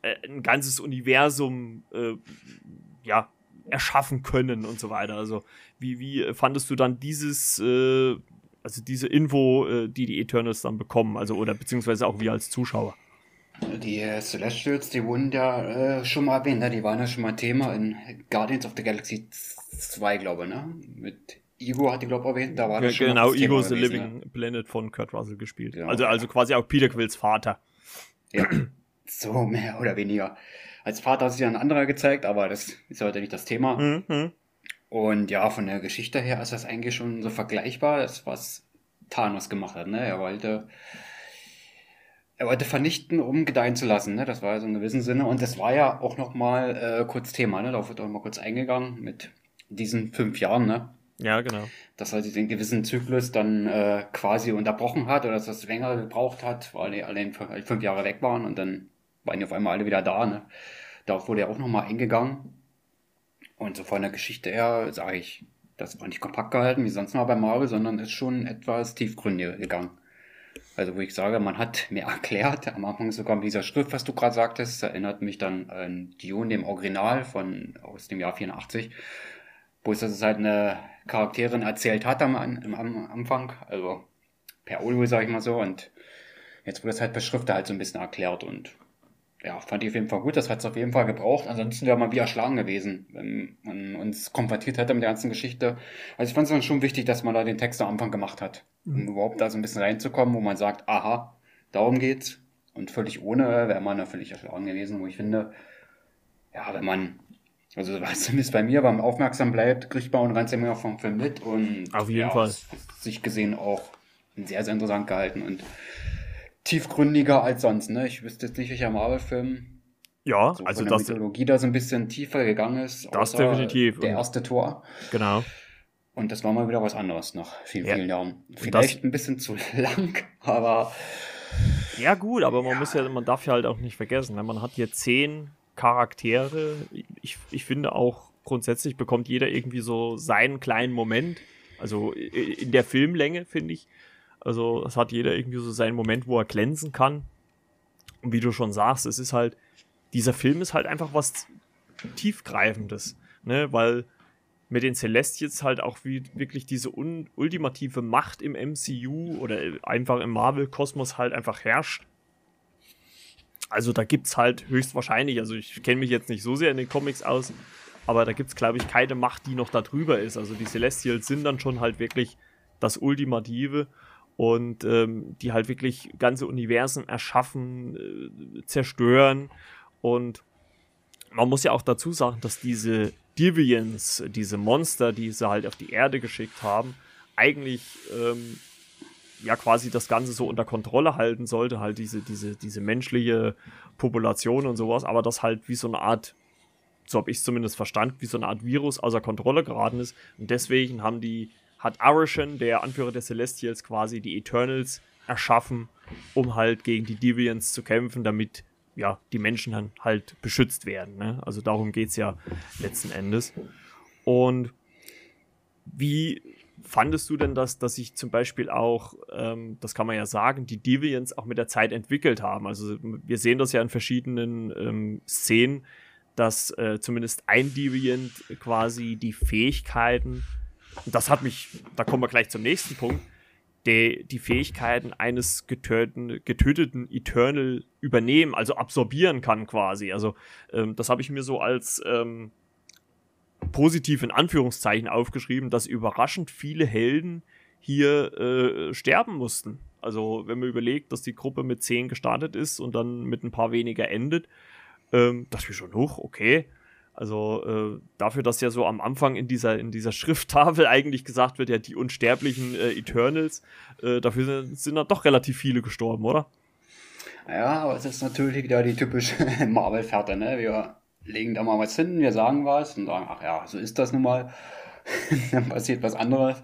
äh, ein ganzes Universum äh, ja, erschaffen können und so weiter. Also wie, wie fandest du dann dieses, äh, also diese Info, äh, die die Eternals dann bekommen, also oder beziehungsweise auch wir als Zuschauer? Die äh, Celestials, die wurden ja schon mal erwähnt, ne? die waren ja schon mal Thema in Guardians of the Galaxy 2, glaube ich, ne? Mit Ego hat die, glaube ich, erwähnt, da war ja, schon Genau, Ego is the Living ne? Planet von Kurt Russell gespielt. Genau. Also, also quasi auch Peter Quills Vater. Ja, so mehr oder weniger. Als Vater hat sich ein anderer gezeigt, aber das ist heute nicht das Thema. Mhm. Und ja, von der Geschichte her ist das eigentlich schon so vergleichbar, das, was Thanos gemacht hat. Ne? Er wollte er wollte vernichten, um gedeihen zu lassen. Ne? Das war so in gewissem Sinne. Und das war ja auch noch mal äh, kurz Thema. Ne? Darauf wird auch mal kurz eingegangen mit diesen fünf Jahren. Ne? Ja, genau. Dass er den gewissen Zyklus dann äh, quasi unterbrochen hat oder dass das länger gebraucht hat, weil die alle fünf Jahre weg waren und dann waren die auf einmal alle wieder da. Ne? Darauf wurde ja auch nochmal eingegangen. Und so von der Geschichte her sage ich, das war nicht kompakt gehalten wie sonst mal bei Marvel, sondern ist schon etwas tiefgründiger gegangen. Also wo ich sage, man hat mehr erklärt, am Anfang sogar mit dieser Schrift, was du gerade sagtest, erinnert mich dann an Dune, dem Original von aus dem Jahr 84, wo es das halt eine Charakterin erzählt hat am, am, am Anfang, also per Audio, sag ich mal so, und jetzt wurde es halt per Schrift halt so ein bisschen erklärt und ja, fand ich auf jeden Fall gut. Das hat es auf jeden Fall gebraucht. Ansonsten wäre man wie erschlagen gewesen, wenn man uns konfrontiert hätte mit der ganzen Geschichte. Also ich fand es dann schon wichtig, dass man da den Text am Anfang gemacht hat, um mhm. überhaupt da so ein bisschen reinzukommen, wo man sagt, aha, darum geht's. Und völlig ohne wäre man völlig erschlagen gewesen, wo ich finde, ja, wenn man, also zumindest bei mir beim Aufmerksam bleibt, kriegt man und rennt immer vom Film mit und auf jeden ja, Fall sich gesehen auch sehr, sehr interessant gehalten und tiefgründiger als sonst, ne? Ich wüsste jetzt nicht, welcher Marvel-Film ja, so also von der das Mythologie da so ein bisschen tiefer gegangen ist. Das definitiv. Der erste Tor. Genau. Und das war mal wieder was anderes nach vielen, Ja. vielen Jahren. Vielleicht ein bisschen zu lang, aber Ja, gut, aber man muss ja, man darf ja halt auch nicht vergessen, ne? man hat hier zehn Charaktere. Ich, ich finde auch grundsätzlich bekommt jeder irgendwie so seinen kleinen Moment. Also in der Filmlänge, finde ich. Also es hat jeder irgendwie so seinen Moment, wo er glänzen kann. Und wie du schon sagst, es ist halt, dieser Film ist halt einfach was tiefgreifendes, ne, weil mit den Celestials halt auch wie wirklich diese ultimative Macht im MCU oder einfach im Marvel-Kosmos halt einfach herrscht. Also da gibt's halt höchstwahrscheinlich, also ich kenne mich jetzt nicht so sehr in den Comics aus, aber da gibt's glaube ich keine Macht, die noch da drüber ist. Also die Celestials sind dann schon halt wirklich das Ultimative und ähm, die halt wirklich ganze Universen erschaffen, äh, zerstören und man muss ja auch dazu sagen, dass diese Deviants, diese Monster, die sie halt auf die Erde geschickt haben, eigentlich ähm, ja quasi das Ganze so unter Kontrolle halten sollte, halt diese, diese, diese menschliche Population und sowas, aber das halt wie so eine Art, so habe ich es zumindest verstanden, wie so eine Art Virus außer Kontrolle geraten ist. Und deswegen haben die, hat Arishan, der Anführer der Celestials, quasi die Eternals erschaffen, um halt gegen die Deviants zu kämpfen, damit ja, die Menschen dann halt beschützt werden. Ne? Also darum geht es ja letzten Endes. Und wie fandest du denn das, dass sich zum Beispiel auch, ähm, das kann man ja sagen, die Deviants auch mit der Zeit entwickelt haben? Also wir sehen das ja in verschiedenen ähm, Szenen, dass äh, zumindest ein Deviant quasi die Fähigkeiten, das hat mich, da kommen wir gleich zum nächsten Punkt, die, die Fähigkeiten eines getöteten, getöteten Eternal übernehmen, also absorbieren kann quasi. Also ähm, das habe ich mir so als ähm, positiv in Anführungszeichen aufgeschrieben, dass überraschend viele Helden hier äh, sterben mussten. Also wenn man überlegt, dass die Gruppe mit 10 gestartet ist und dann mit ein paar weniger endet, ähm, das ist schon hoch, okay. Also äh, dafür, dass ja so am Anfang in dieser, in dieser Schrifttafel eigentlich gesagt wird, ja, die unsterblichen äh, Eternals, äh, dafür sind, sind dann doch relativ viele gestorben, oder? ja, aber es ist natürlich wieder die typische Marvel-Fährte, ne? Wir legen da mal was hin, wir sagen was und sagen, ach ja, so ist das nun mal. Dann passiert was anderes.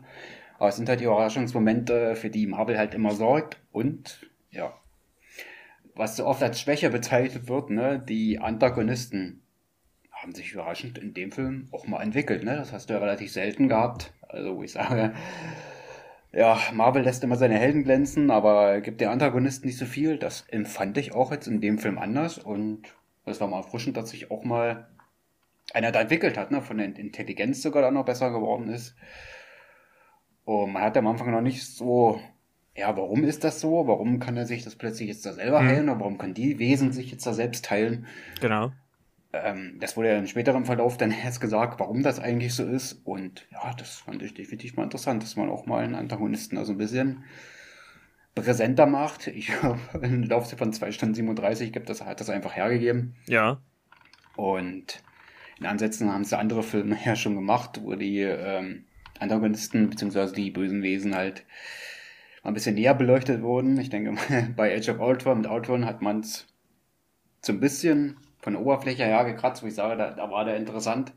Aber es sind halt die Überraschungsmomente, für die Marvel halt immer sorgt und ja, was so oft als Schwäche bezeichnet wird, ne? Die Antagonisten haben sich überraschend in dem Film auch mal entwickelt, ne? Das hast du ja relativ selten gehabt. Also, wo ich sage, ja, Marvel lässt immer seine Helden glänzen, aber gibt den Antagonisten nicht so viel. Das empfand ich auch jetzt in dem Film anders und es war mal erfrischend, dass sich auch mal einer da entwickelt hat, ne? Von der Intelligenz sogar dann noch besser geworden ist. Und man hat am Anfang noch nicht so, ja, warum ist das so? Warum kann er sich das plötzlich jetzt da selber Mhm. heilen? Oder warum können die Wesen sich jetzt da selbst heilen? Genau. Ähm, das wurde ja im späteren Verlauf dann erst gesagt, warum das eigentlich so ist. Und ja, das fand ich definitiv mal interessant, dass man auch mal einen Antagonisten also ein bisschen präsenter macht. Ich habe einen Laufzeit von 2 Stunden 37 gibt das, hat das einfach hergegeben. Ja. Und in Ansätzen haben es andere Filme ja schon gemacht, wo die ähm, Antagonisten bzw. die bösen Wesen halt mal ein bisschen näher beleuchtet wurden. Ich denke, bei Age of Ultron mit Ultron hat man es so ein bisschen von der Oberfläche her gekratzt, wo ich sage, da, da war der interessant.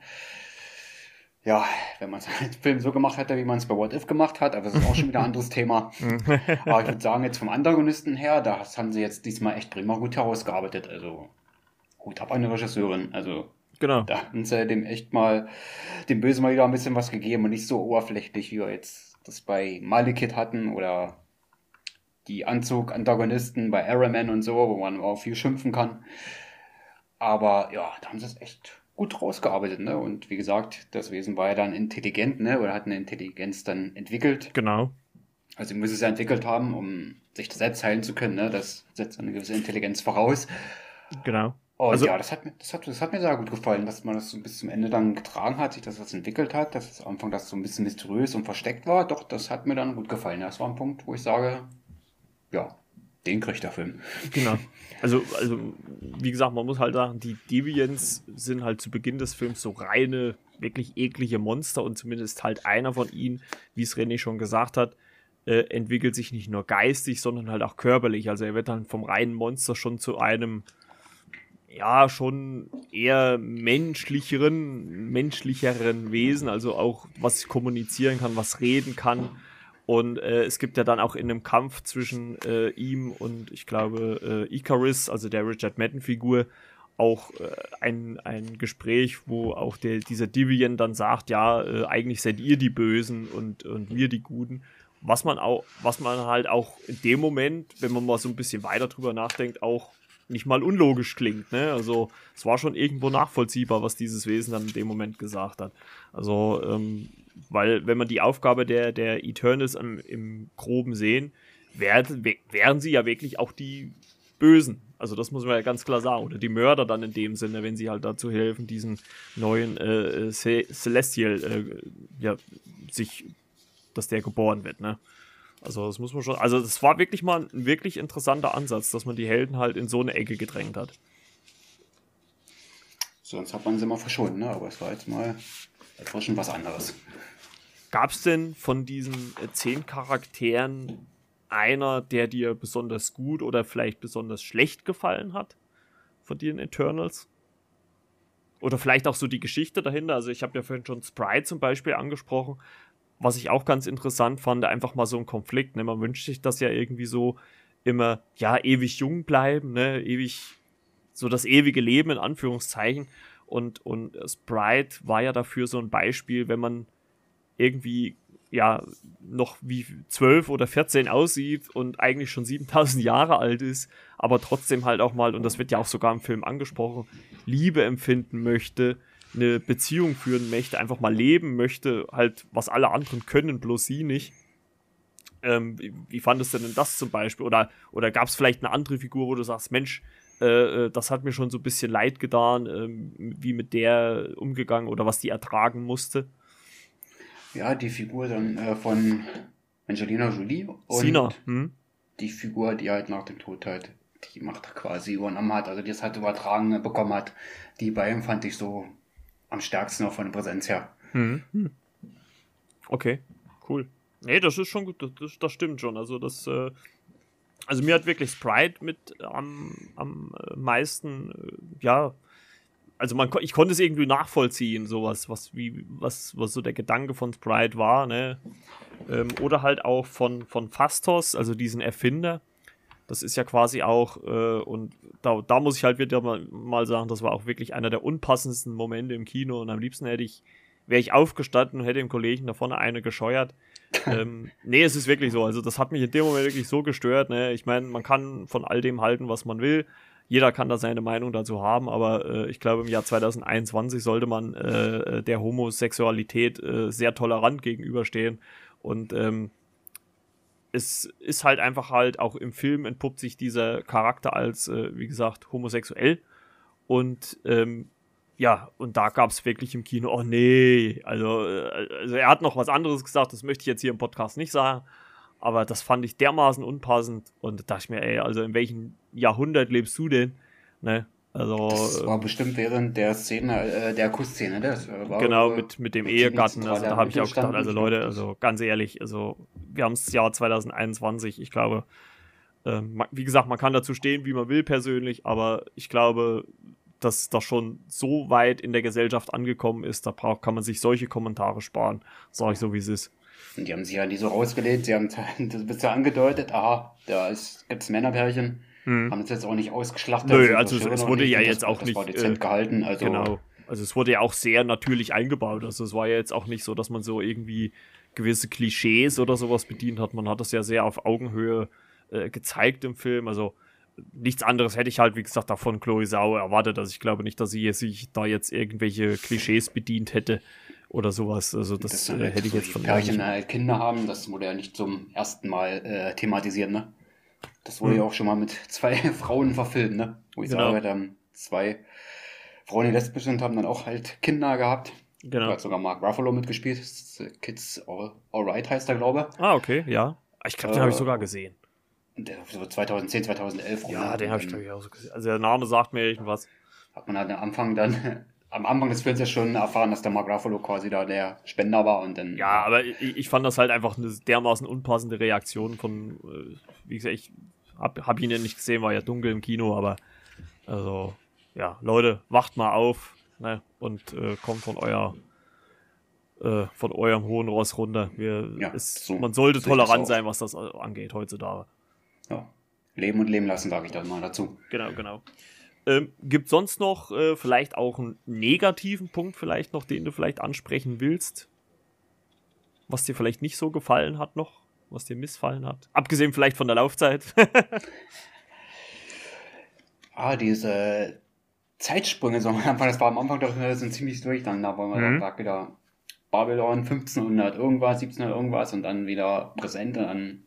Ja, wenn man den Film so gemacht hätte, wie man es bei What If gemacht hat, aber das ist auch schon wieder ein anderes Thema. Aber ich würde sagen, jetzt vom Antagonisten her, das haben sie jetzt diesmal echt prima gut herausgearbeitet. Also, Hut ab an die Regisseurin. Also, genau. da haben sie dem echt mal, dem Bösen mal wieder ein bisschen was gegeben und nicht so oberflächlich, wie wir jetzt das bei Malekith hatten oder die Anzug-Antagonisten bei Iron Man und so, wo man auch viel schimpfen kann. Aber ja, da haben sie es echt gut rausgearbeitet, ne? Und wie gesagt, das Wesen war ja dann intelligent, ne? Oder hat eine Intelligenz dann entwickelt. Genau. Also muss es ja entwickelt haben, um sich selbst heilen zu können, ne? Das setzt eine gewisse Intelligenz voraus. Genau. Und Also- ja, das hat, mir, das, hat, das hat mir sehr gut gefallen, dass man das so bis zum Ende dann getragen hat, sich das was entwickelt hat, dass es am Anfang das so ein bisschen mysteriös und versteckt war. Doch, das hat mir dann gut gefallen. Das war ein Punkt, wo ich sage, ja, Den kriegt der Film. Genau. Also, also, wie gesagt, man muss halt sagen, die Deviants sind halt zu Beginn des Films so reine, wirklich eklige Monster und zumindest halt einer von ihnen, wie es René schon gesagt hat, äh, entwickelt sich nicht nur geistig, sondern halt auch körperlich. Also er wird dann vom reinen Monster schon zu einem, ja, schon eher menschlicheren, menschlicheren Wesen, also auch was kommunizieren kann, was reden kann und äh, es gibt ja dann auch in einem Kampf zwischen äh, ihm und ich glaube äh, Icarus, also der Richard Madden-Figur, auch äh, ein, ein Gespräch, wo auch der, dieser Divian dann sagt, ja, äh, eigentlich seid ihr die Bösen und, und wir die Guten. Was man auch, was man halt auch in dem Moment, wenn man mal so ein bisschen weiter drüber nachdenkt, auch nicht mal unlogisch klingt. Ne? Also es war schon irgendwo nachvollziehbar, was dieses Wesen dann in dem Moment gesagt hat. Also, ähm, weil wenn man die Aufgabe der, der Eternals im, im Groben sehen, wären, sie ja wirklich auch die Bösen. Also das muss man ja ganz klar sagen. Oder die Mörder dann in dem Sinne, wenn sie halt dazu helfen, diesen neuen äh, Celestial äh, ja, sich, dass der geboren wird, ne? Also das muss man schon. Also das war wirklich mal ein wirklich interessanter Ansatz, dass man die Helden halt in so eine Ecke gedrängt hat. Sonst hat man sie mal verschont, ne? Aber es war jetzt mal etwas schon was anderes. Gab es denn von diesen äh, zehn Charakteren einer, der dir besonders gut oder vielleicht besonders schlecht gefallen hat? Von den Eternals? Oder vielleicht auch so die Geschichte dahinter. Also ich habe ja vorhin schon Sprite zum Beispiel angesprochen was ich auch ganz interessant fand, einfach mal so ein Konflikt. Ne? Man wünscht sich das ja irgendwie so immer, ja, ewig jung bleiben, ne? ewig, so das ewige Leben in Anführungszeichen. Und, und Sprite war ja dafür so ein Beispiel, wenn man irgendwie ja noch wie 12 oder 14 aussieht und eigentlich schon 7000 Jahre alt ist, aber trotzdem halt auch mal, und das wird ja auch sogar im Film angesprochen, Liebe empfinden möchte, eine Beziehung führen möchte, einfach mal leben möchte, halt was alle anderen können, bloß sie nicht. Ähm, wie, fandest du denn das zum Beispiel? Oder, oder gab es vielleicht eine andere Figur, wo du sagst, Mensch, äh, äh, das hat mir schon so ein bisschen leid getan, äh, wie mit der umgegangen oder was die ertragen musste? Ja, die Figur dann äh, von Angelina Jolie und Sina. Hm? die Figur, die halt nach dem Tod halt die Macht quasi übernommen hat, also die es halt übertragen bekommen hat. Die beiden fand ich so am stärksten auch von der Präsenz her. Mhm. Okay, cool. Nee, das ist schon gut, das, das stimmt schon. Also das, äh, also mir hat wirklich Sprite mit am, am meisten, äh, ja, also man, ich konnte es irgendwie nachvollziehen, sowas, was, wie, was, was so der Gedanke von Sprite war, ne? Ähm, oder halt auch von, von Fastos, also diesen Erfinder, das ist ja quasi auch, äh, und da, da muss ich halt wieder mal, mal sagen, das war auch wirklich einer der unpassendsten Momente im Kino und am liebsten hätte ich, wäre ich aufgestanden und hätte dem Kollegen da vorne eine gescheuert. ähm, nee, es ist wirklich so. Also, das hat mich in dem Moment wirklich so gestört. Ne? Ich meine, man kann von all dem halten, was man will. Jeder kann da seine Meinung dazu haben, aber äh, ich glaube, im Jahr 2021 sollte man äh, der Homosexualität äh, sehr tolerant gegenüberstehen. Und ähm, es ist halt einfach halt auch im Film entpuppt sich dieser Charakter als, äh, wie gesagt, homosexuell. Und ähm, ja, und da gab es wirklich im Kino, oh nee, also, äh, also er hat noch was anderes gesagt, das möchte ich jetzt hier im Podcast nicht sagen. Aber das fand ich dermaßen unpassend und da dachte ich mir, ey, also in welchem Jahrhundert lebst du denn? Ne? Also, das war bestimmt während der Szene, äh, der Kussszene, ne? das war genau, mit, mit dem Ehegatten, also da habe ich auch gedacht, also Leute, also ganz ehrlich, also wir haben das Jahr 2021, ich glaube, äh, wie gesagt, man kann dazu stehen, wie man will persönlich, aber ich glaube, dass das schon so weit in der Gesellschaft angekommen ist, da braucht, kann man sich solche Kommentare sparen, sage ich so, wie es ist. Und die haben sich ja nie so rausgelehnt, sie haben das bisher angedeutet, aha, da gibt es Männerpärchen, hm. Haben es jetzt auch nicht ausgeschlachtet. Nö, also es, es wurde ja jetzt auch das nicht. war dezent äh, gehalten, also. Genau. Also es wurde ja auch sehr natürlich eingebaut. Also es war ja jetzt auch nicht so, dass man so irgendwie gewisse Klischees oder sowas bedient hat. Man hat das ja sehr auf Augenhöhe äh, gezeigt im Film. Also nichts anderes hätte ich halt, wie gesagt, davon Chloe Sau erwartet. Also ich glaube nicht, dass sie sich da jetzt irgendwelche Klischees bedient hätte oder sowas. Also das, das äh, hätte ich jetzt von Pärchen halt Kinder haben, das wurde ja nicht zum ersten Mal äh, thematisiert, ne? Das wurde hm. ja auch schon mal mit zwei Frauen verfilmt, ne? Wo ich genau. sage, dann zwei Frauen, die lesbisch sind, haben dann auch halt Kinder gehabt. Genau. Da hat sogar Mark Ruffalo mitgespielt. Kids All, Alright heißt er, glaube ich. Ah, okay, ja. Ich glaube, den äh, habe ich sogar gesehen. so 2010, 2011 rum. Ja, den habe ich glaube ich auch so gesehen. Also der Name sagt mir irgendwas. Hat man halt am Anfang dann, am Anfang des Films ja schon erfahren, dass der Mark Ruffalo quasi da der Spender war und dann. Ja, aber ich, ich fand das halt einfach eine dermaßen unpassende Reaktion von, äh, wie gesagt, ich hab, hab ihn ja nicht gesehen, war ja dunkel im Kino, aber also, ja, Leute, wacht mal auf ne, und äh, kommt von euer äh, von eurem hohen Ross runter. Wir, ja, ist, so man sollte tolerant sein, was das angeht heutzutage. Ja. Leben und leben lassen, sage ich dann mal dazu. Genau, genau. Ähm, gibt sonst noch äh, vielleicht auch einen negativen Punkt, vielleicht noch, den du vielleicht ansprechen willst? Was dir vielleicht nicht so gefallen hat noch? Was dir missfallen hat? Abgesehen vielleicht von der Laufzeit. ah, diese Zeitsprünge, so am Anfang, das war am Anfang doch sind ziemlich durch, dann da wollen wir mhm. dann wieder Babylon 1500 irgendwas, 1700 irgendwas und dann wieder präsent und dann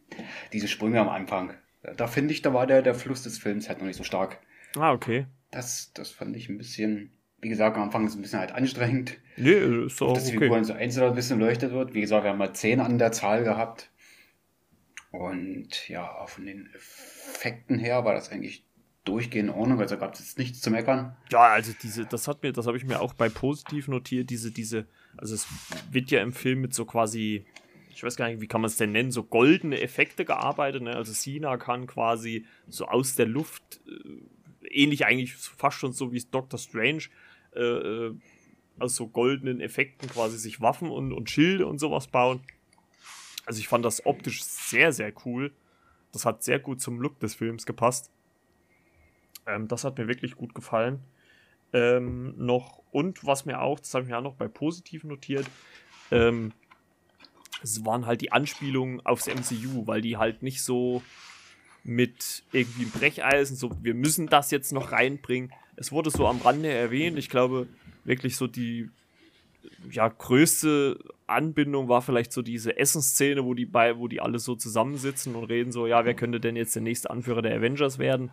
diese Sprünge am Anfang. Da finde ich, da war der, der Fluss des Films halt noch nicht so stark. Ah, okay. Das, das fand ich ein bisschen, wie gesagt, am Anfang ist es ein bisschen halt anstrengend. Nee, ist auch Dass die okay. Figuren so einzeln ein bisschen leuchtet wird. Wie gesagt, wir haben mal 10 an der Zahl gehabt. Und ja, von den Effekten her war das eigentlich durchgehend in Ordnung, also gab es jetzt nichts zu meckern. Ja, also diese, das hat mir, das habe ich mir auch bei positiv notiert, diese, diese, also es wird ja im Film mit so quasi, ich weiß gar nicht, wie kann man es denn nennen, so goldene Effekte gearbeitet, ne? Also Sina kann quasi so aus der Luft, äh, ähnlich eigentlich fast schon so wie Doctor Strange, äh, aus so goldenen Effekten quasi sich Waffen und, und Schilde und sowas bauen. Also ich fand das optisch sehr, sehr cool. Das hat sehr gut zum Look des Films gepasst. Ähm, das hat mir wirklich gut gefallen. Ähm, noch, und was mir auch, das habe ich mir auch noch bei positiv notiert, ähm, es waren halt die Anspielungen aufs MCU, weil die halt nicht so mit irgendwie Brecheisen, so wir müssen das jetzt noch reinbringen. Es wurde so am Rande erwähnt. Ich glaube, wirklich so die ja, größte Anbindung war vielleicht so diese Essensszene, wo die bei, wo die alle so zusammensitzen und reden so, ja, wer könnte denn jetzt der nächste Anführer der Avengers werden?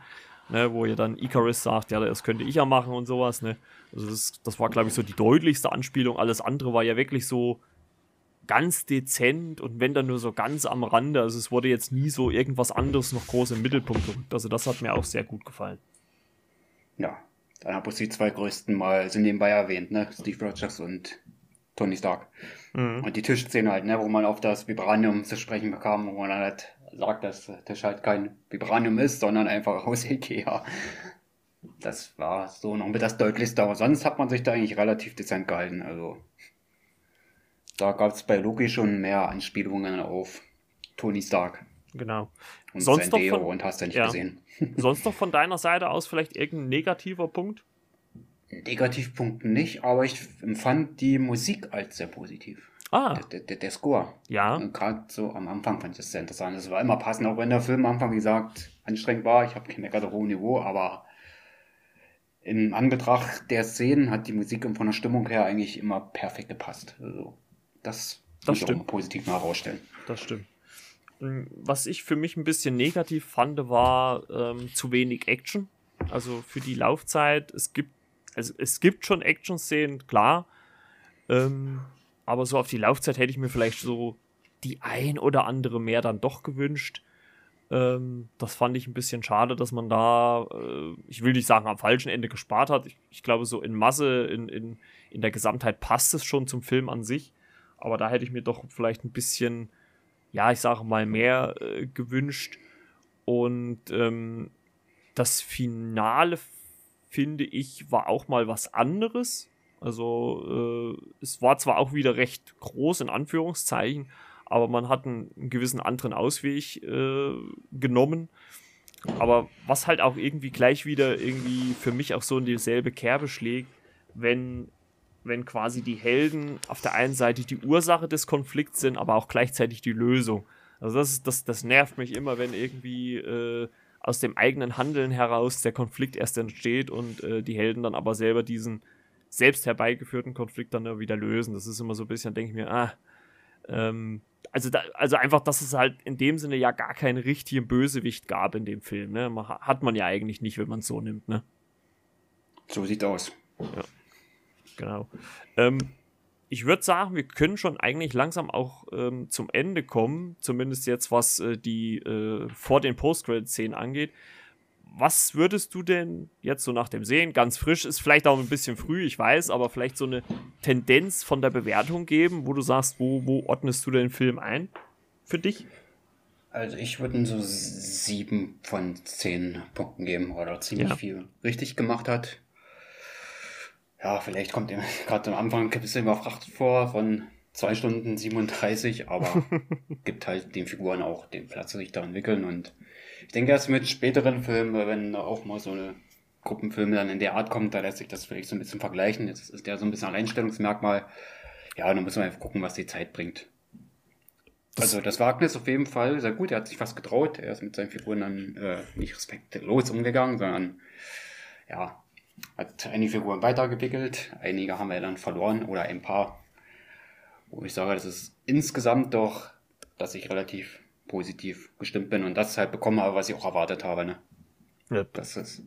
ne, wo ihr dann Icarus sagt, ja, das könnte ich ja machen und sowas, ne. Also das, das war, glaube ich, so die deutlichste Anspielung. Alles andere war ja wirklich so ganz dezent und wenn dann nur so ganz am Rande. Also es wurde jetzt nie so irgendwas anderes noch groß im Mittelpunkt gerückt. Also das hat mir auch sehr gut gefallen. Ja, dann habe ich die zwei größten mal sind nebenbei erwähnt, ne? Steve Rogers und Tony Stark. Mhm. Und die Tischszene halt, ne, wo man auf das Vibranium zu sprechen bekam, wo man dann halt sagt, dass das halt kein Vibranium ist, sondern einfach aus Ikea. Das war so noch mit das Deutlichste, aber sonst hat man sich da eigentlich relativ dezent gehalten. Also da gab es bei Loki schon mehr Anspielungen auf Tony Stark. Genau. Und sonst sein Deo von, und hast du nicht ja. gesehen. sonst noch von deiner Seite aus vielleicht irgendein negativer Punkt? Negativpunkt nicht, aber ich empfand die Musik als sehr positiv. Ah. Der, der, der Score. Ja. Gerade so am Anfang fand ich das sehr interessant. Es war immer passend, auch wenn der Film am Anfang, wie gesagt, anstrengend war. Ich habe kein meckert hohes Niveau, aber in Anbetracht der Szenen hat die Musik von der Stimmung her eigentlich immer perfekt gepasst. Also, das, das stimmt. positiv mal herausstellen. Das stimmt. Was ich für mich ein bisschen negativ fand, war ähm, zu wenig Action. Also für die Laufzeit, es gibt, also es gibt schon Action-Szenen, klar. Ähm, aber so auf die Laufzeit hätte ich mir vielleicht so die ein oder andere mehr dann doch gewünscht. Ähm, das fand ich ein bisschen schade, dass man da, äh, ich will nicht sagen, am falschen Ende gespart hat. Ich, ich glaube, so in Masse, in, in, in der Gesamtheit passt es schon zum Film an sich. Aber da hätte ich mir doch vielleicht ein bisschen, ja, ich sage mal, mehr äh, gewünscht. Und ähm, das Finale, finde ich, war auch mal was anderes. Also äh, es war zwar auch wieder recht groß in Anführungszeichen, aber man hat einen, einen gewissen anderen Ausweg äh, genommen. Aber was halt auch irgendwie gleich wieder irgendwie für mich auch so in dieselbe Kerbe schlägt, wenn, wenn quasi die Helden auf der einen Seite die Ursache des Konflikts sind, aber auch gleichzeitig die Lösung. Also das, das, das nervt mich immer, wenn irgendwie äh, aus dem eigenen Handeln heraus der Konflikt erst entsteht und äh, die Helden dann aber selber diesen, selbst herbeigeführten Konflikt dann wieder lösen. Das ist immer so ein bisschen, denke ich mir, ah, ähm, also, da, also einfach, dass es halt in dem Sinne ja gar keinen richtigen Bösewicht gab in dem Film. Ne? Hat man ja eigentlich nicht, wenn man es so nimmt. Ne? So sieht aus. Ja, genau. Ähm, ich würde sagen, wir können schon eigentlich langsam auch ähm, zum Ende kommen, zumindest jetzt was äh, die äh, vor den Post-Credit-Szenen angeht. Was würdest du denn jetzt so nach dem Sehen, ganz frisch, ist vielleicht auch ein bisschen früh, ich weiß, aber vielleicht so eine Tendenz von der Bewertung geben, wo du sagst, wo, wo ordnest du den Film ein für dich? Also ich würde so sieben von zehn Punkten geben, weil er ziemlich ja. viel richtig gemacht hat ja, vielleicht kommt ihm gerade am Anfang ein bisschen überfrachtet vor von zwei Stunden 37, aber gibt halt den Figuren auch den Platz, sich da entwickeln und ich denke, erst mit späteren Filmen, wenn auch mal so eine Gruppenfilme dann in der Art kommt, da lässt sich das vielleicht so ein bisschen vergleichen. Jetzt ist der so ein bisschen Alleinstellungsmerkmal. Ja, dann müssen wir einfach gucken, was die Zeit bringt. Also das Wagnis auf jeden Fall sehr gut. Er hat sich was getraut. Er ist mit seinen Figuren dann äh, nicht respektlos umgegangen, sondern ja, hat einige Figuren weitergewickelt, einige haben wir dann verloren oder ein paar, wo ich sage, das ist insgesamt doch, dass ich relativ positiv gestimmt bin und das halt bekommen habe, was ich auch erwartet habe. Ne? Ja. Dass es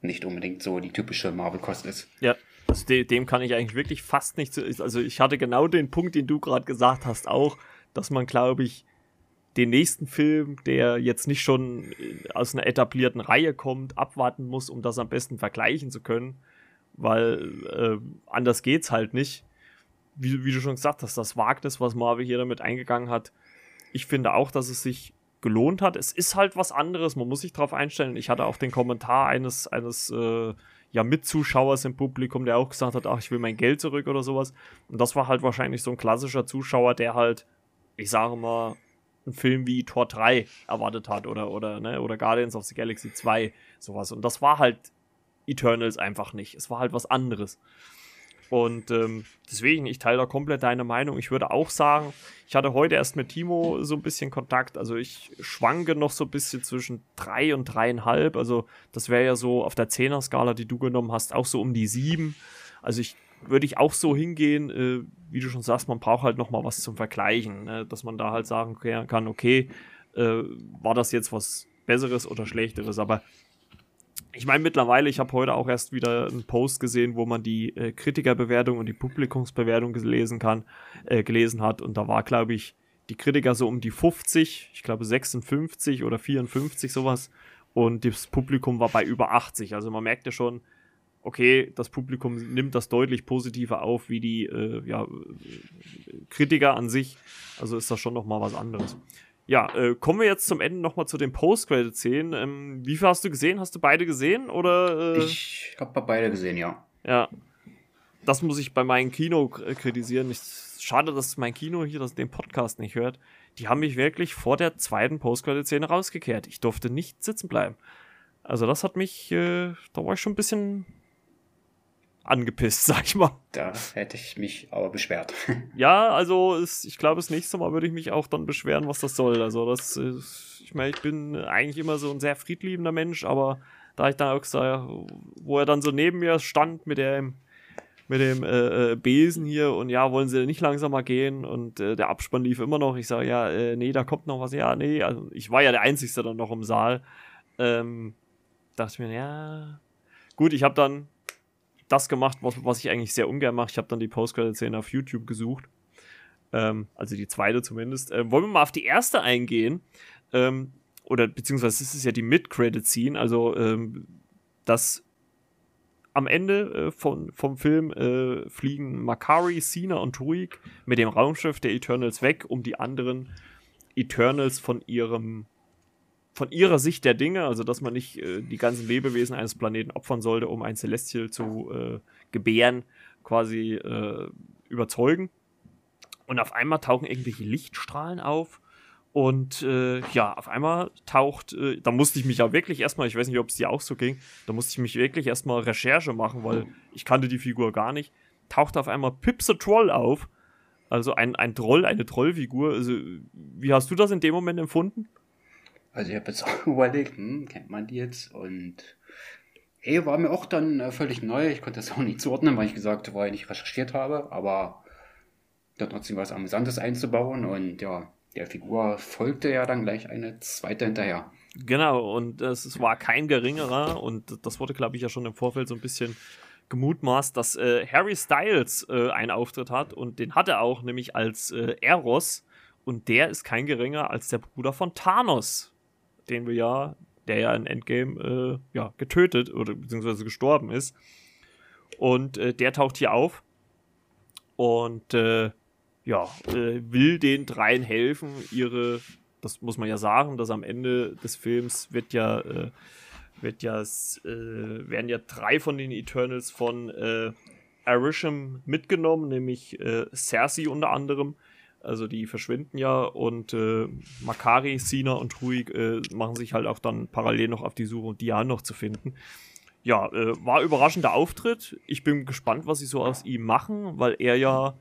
nicht unbedingt so die typische Marvel-Kost ist. Ja, also de dem kann ich eigentlich wirklich fast nicht. Also ich hatte genau den Punkt, den du gerade gesagt hast, auch, dass man, glaube ich, den nächsten Film, der jetzt nicht schon äh, aus einer etablierten Reihe kommt, abwarten muss, um das am besten vergleichen zu können, weil äh, anders geht's halt nicht. Wie, wie, du schon gesagt hast, das Wagnis, was Marvel hier damit eingegangen hat, ich finde auch, dass es sich gelohnt hat. Es ist halt was anderes, man muss sich darauf einstellen. Ich hatte auch den Kommentar eines, eines äh, ja, Mitzuschauers im Publikum, der auch gesagt hat, ach, ich will mein Geld zurück oder sowas. Und das war halt wahrscheinlich so ein klassischer Zuschauer, der halt, ich sage mal, einen Film wie Tor 3 erwartet hat oder, oder, ne, oder Guardians of the Galaxy 2, sowas. Und das war halt Eternals einfach nicht. Es war halt was anderes. Und ähm, deswegen, ich teile da komplett deine Meinung. Ich würde auch sagen, ich hatte heute erst mit Timo so ein bisschen Kontakt. Also ich schwanke noch so ein bisschen zwischen drei und dreieinhalb. Also das wäre ja so auf der Zehner-Skala, die du genommen hast, auch so um die sieben. Also ich würde ich auch so hingehen, äh, wie du schon sagst, man braucht halt noch mal was zum Vergleichen, ne? dass man da halt sagen kann, okay, äh, war das jetzt was Besseres oder Schlechteres, aber ich meine, mittlerweile, ich habe heute auch erst wieder einen Post gesehen, wo man die äh, Kritikerbewertung und die Publikumsbewertung gelesen kann, äh, gelesen hat. Und da war, glaube ich, die Kritiker so um die 50, ich glaube 56 oder 54 sowas. Und das Publikum war bei über 80. Also man merkte schon, okay, das Publikum nimmt das deutlich positiver auf wie die äh, ja, Kritiker an sich. Also ist das schon noch mal was anderes. Ja, äh, kommen wir jetzt zum Ende noch mal zu den Post-Credit-Szenen. Ähm, wie viel hast du gesehen? Hast du beide gesehen oder? Äh? Ich habe beide gesehen, ja. Ja, das muss ich bei meinem Kino kritisieren. Ich, schade, dass mein Kino hier das, den Podcast nicht hört. Die haben mich wirklich vor der zweiten Post-Credit-Szene rausgekehrt. Ich durfte nicht sitzen bleiben. Also das hat mich, äh, da war ich schon ein bisschen angepisst, sag ich mal. Da hätte ich mich aber beschwert. ja, also es, ich glaube, das nächste Mal würde ich mich auch dann beschweren, was das soll. Also das, ist, ich meine, ich bin eigentlich immer so ein sehr friedliebender Mensch, aber da ich dann auch gesagt, wo er dann so neben mir stand mit dem mit dem äh, äh, Besen hier und ja, wollen sie nicht langsamer gehen und äh, der Abspann lief immer noch. Ich sage, ja, äh, nee, da kommt noch was. Ja, nee, also ich war ja der Einzige dann noch im Saal. Ähm, dachte ich mir, ja, gut, ich habe dann das gemacht, was, was ich eigentlich sehr ungern mache. Ich habe dann die Post-Credit-Szene auf YouTube gesucht. Ähm, also die zweite zumindest. Ähm, wollen wir mal auf die erste eingehen? Ähm, oder beziehungsweise es ist ja die Mid-Credit-Scene, also ähm, das am Ende äh, von, vom Film äh, fliegen Makari, Cena und Tuik mit dem Raumschiff der Eternals weg, um die anderen Eternals von ihrem von ihrer Sicht der Dinge, also dass man nicht äh, die ganzen Lebewesen eines Planeten opfern sollte, um ein Celestial zu äh, gebären, quasi äh, überzeugen. Und auf einmal tauchen irgendwelche Lichtstrahlen auf. Und äh, ja, auf einmal taucht, äh, da musste ich mich ja wirklich erstmal, ich weiß nicht, ob es dir auch so ging, da musste ich mich wirklich erstmal Recherche machen, weil ich kannte die Figur gar nicht. Taucht auf einmal Pip the Troll auf. Also ein, ein Troll, eine Trollfigur. Also, wie hast du das in dem Moment empfunden? Also ich habe jetzt auch überlegt, hm, kennt man die jetzt? Und hey, war mir auch dann äh, völlig neu. Ich konnte das auch nicht zuordnen, weil ich gesagt, weil ich nicht recherchiert habe, aber da trotzdem was Amüsantes einzubauen und ja, der Figur folgte ja dann gleich eine zweite hinterher. Genau, und es war kein geringerer und das wurde, glaube ich, ja schon im Vorfeld so ein bisschen gemutmaßt, dass äh, Harry Styles äh, einen Auftritt hat und den hat er auch, nämlich als äh, Eros. Und der ist kein geringer als der Bruder von Thanos, den wir ja, der ja in Endgame äh, ja, getötet oder beziehungsweise gestorben ist. Und äh, der taucht hier auf und äh, ja, will den dreien helfen, ihre, das muss man ja sagen, dass am Ende des Films wird ja wird ja, äh, werden ja drei von den Eternals von äh, Arisham mitgenommen, nämlich äh, Cersei unter anderem. Also die verschwinden ja und äh, Makari, Sina und Ruig äh, machen sich halt auch dann parallel noch auf die Suche, um Dian noch zu finden. Ja, äh, war überraschender Auftritt. Ich bin gespannt, was sie so aus ihm machen, weil er ja,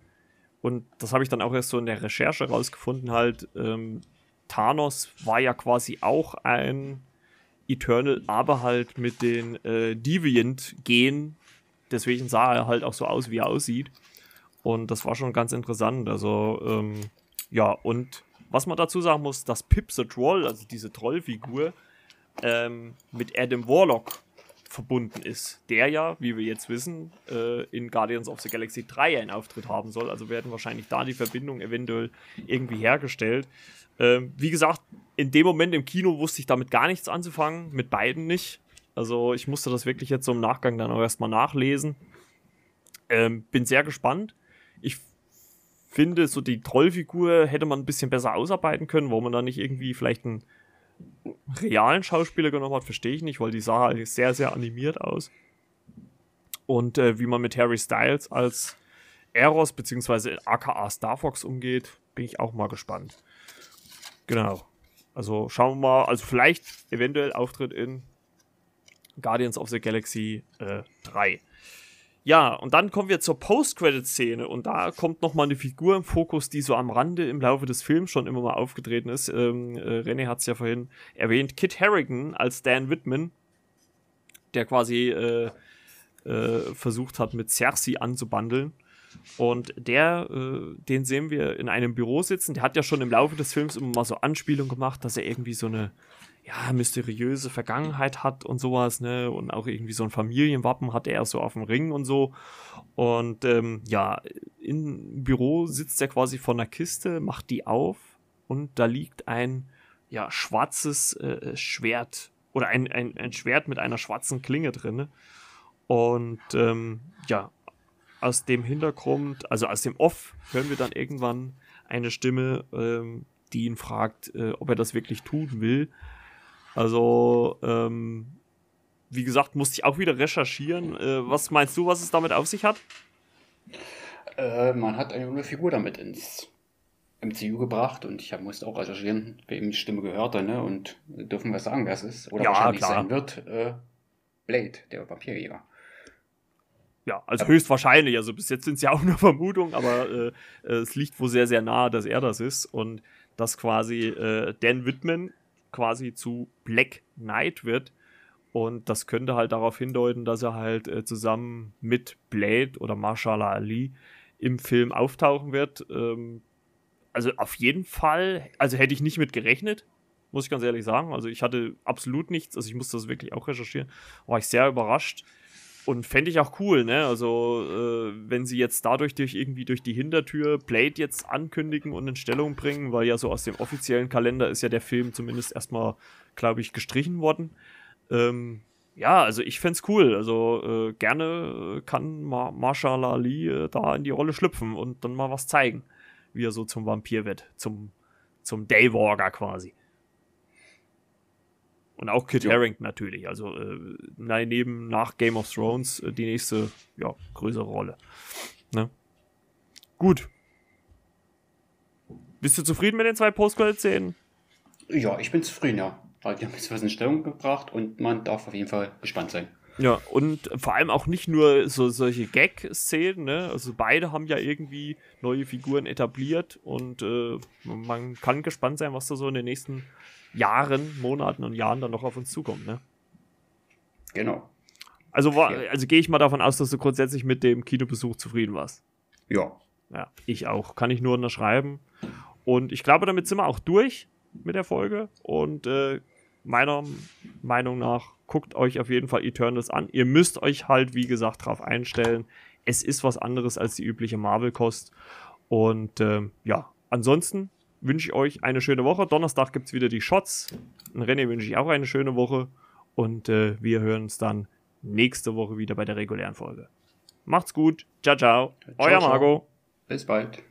und das habe ich dann auch erst so in der Recherche rausgefunden, halt, ähm, Thanos war ja quasi auch ein Eternal, aber halt mit den äh, Deviant-Gen. Deswegen sah er halt auch so aus, wie er aussieht. Und das war schon ganz interessant. Also, ähm, ja, und was man dazu sagen muss, dass Pip the Troll, also diese Trollfigur, ähm, mit Adam Warlock verbunden ist. Der ja, wie wir jetzt wissen, äh, in Guardians of the Galaxy 3 einen Auftritt haben soll. Also werden wahrscheinlich da die Verbindung eventuell irgendwie hergestellt. Ähm, wie gesagt, in dem Moment im Kino wusste ich damit gar nichts anzufangen, mit beiden nicht. Also ich musste das wirklich jetzt so im Nachgang dann auch erstmal nachlesen. Ähm, bin sehr gespannt. Ich finde, so die Trollfigur hätte man ein bisschen besser ausarbeiten können, wo man da nicht irgendwie vielleicht einen realen Schauspieler genommen hat, verstehe ich nicht, weil die sah halt sehr, sehr animiert aus. Und äh, wie man mit Harry Styles als Eros bzw. aka Star Fox umgeht, bin ich auch mal gespannt. Genau. Also schauen wir mal, also vielleicht eventuell Auftritt in Guardians of the Galaxy äh, 3. Ja, und dann kommen wir zur Post-Credit-Szene und da kommt nochmal eine Figur im Fokus, die so am Rande im Laufe des Films schon immer mal aufgetreten ist. Ähm, äh, René hat es ja vorhin erwähnt. Kit Harrigan als Dan Whitman, der quasi äh, äh, versucht hat, mit Cersei anzubandeln. Und der, äh, den sehen wir in einem Büro sitzen. Der hat ja schon im Laufe des Films immer mal so Anspielungen gemacht, dass er irgendwie so eine ja, mysteriöse Vergangenheit hat und sowas, ne? Und auch irgendwie so ein Familienwappen hat er so auf dem Ring und so. Und ähm, ja, im Büro sitzt er quasi vor einer Kiste, macht die auf und da liegt ein ja, schwarzes äh, Schwert oder ein, ein, ein Schwert mit einer schwarzen Klinge drin. Und ähm, ja, aus dem Hintergrund, also aus dem Off, hören wir dann irgendwann eine Stimme, ähm, die ihn fragt, äh, ob er das wirklich tun will. Also, ähm, wie gesagt, musste ich auch wieder recherchieren. Äh, was meinst du, was es damit auf sich hat? Äh, man hat eine junge Figur damit ins MCU gebracht und ich hab, musste auch recherchieren, wer ihm die Stimme gehörte, ne? Und dürfen wir sagen, wer es ist? Oder ja, wahrscheinlich klar. sein wird. Äh, Blade, der Vampirjäger. Ja, also höchstwahrscheinlich. Also bis jetzt sind es ja auch nur Vermutungen, aber äh, es liegt wohl sehr, sehr nahe, dass er das ist und dass quasi äh, Dan Whitman quasi zu Black Knight wird. Und das könnte halt darauf hindeuten, dass er halt äh, zusammen mit Blade oder Marshall Ali im Film auftauchen wird. Ähm, also auf jeden Fall, also hätte ich nicht mit gerechnet, muss ich ganz ehrlich sagen. Also ich hatte absolut nichts, also ich musste das wirklich auch recherchieren, war ich sehr überrascht. Und fände ich auch cool, ne? Also, äh, wenn sie jetzt dadurch durch irgendwie durch die Hintertür Blade jetzt ankündigen und in Stellung bringen, weil ja so aus dem offiziellen Kalender ist ja der Film zumindest erstmal, glaube ich, gestrichen worden. Ähm, ja, also ich fände es cool. Also äh, gerne kann Ma Marshall Ali äh, da in die Rolle schlüpfen und dann mal was zeigen, wie er so zum Vampir wird, zum, zum Daywalker quasi. Und auch Kit Ja. Harington natürlich. Also äh, nein, neben nach Game of Thrones äh, die nächste, ja, größere Rolle. Ne? Gut. Bist du zufrieden mit den zwei Post-Credit-Szenen? Ja, ich bin zufrieden, ja. Weil Die haben jetzt was in Stellung gebracht und man darf auf jeden Fall gespannt sein. Ja, und vor allem auch nicht nur so solche Gag-Szenen, ne? Also beide haben ja irgendwie neue Figuren etabliert und äh, man kann gespannt sein, was da so in den nächsten Jahren, Monaten und Jahren dann noch auf uns zukommt, ne? Genau. Also, war, also gehe ich mal davon aus, dass du grundsätzlich mit dem Kinobesuch zufrieden warst. Ja. Ja, ich auch. Kann ich nur unterschreiben. Und ich glaube, damit sind wir auch durch mit der Folge. Und äh, meiner Meinung nach, guckt euch auf jeden Fall Eternals an. Ihr müsst euch halt, wie gesagt, darauf einstellen. Es ist was anderes als die übliche Marvel-Kost. Und ähm, ja, ansonsten wünsche ich euch eine schöne Woche. Donnerstag gibt es wieder die Shots. Und René wünsche ich auch eine schöne Woche. Und äh, wir hören uns dann nächste Woche wieder bei der regulären Folge. Macht's gut. Ciao, ciao. Euer Marco. Bis bald.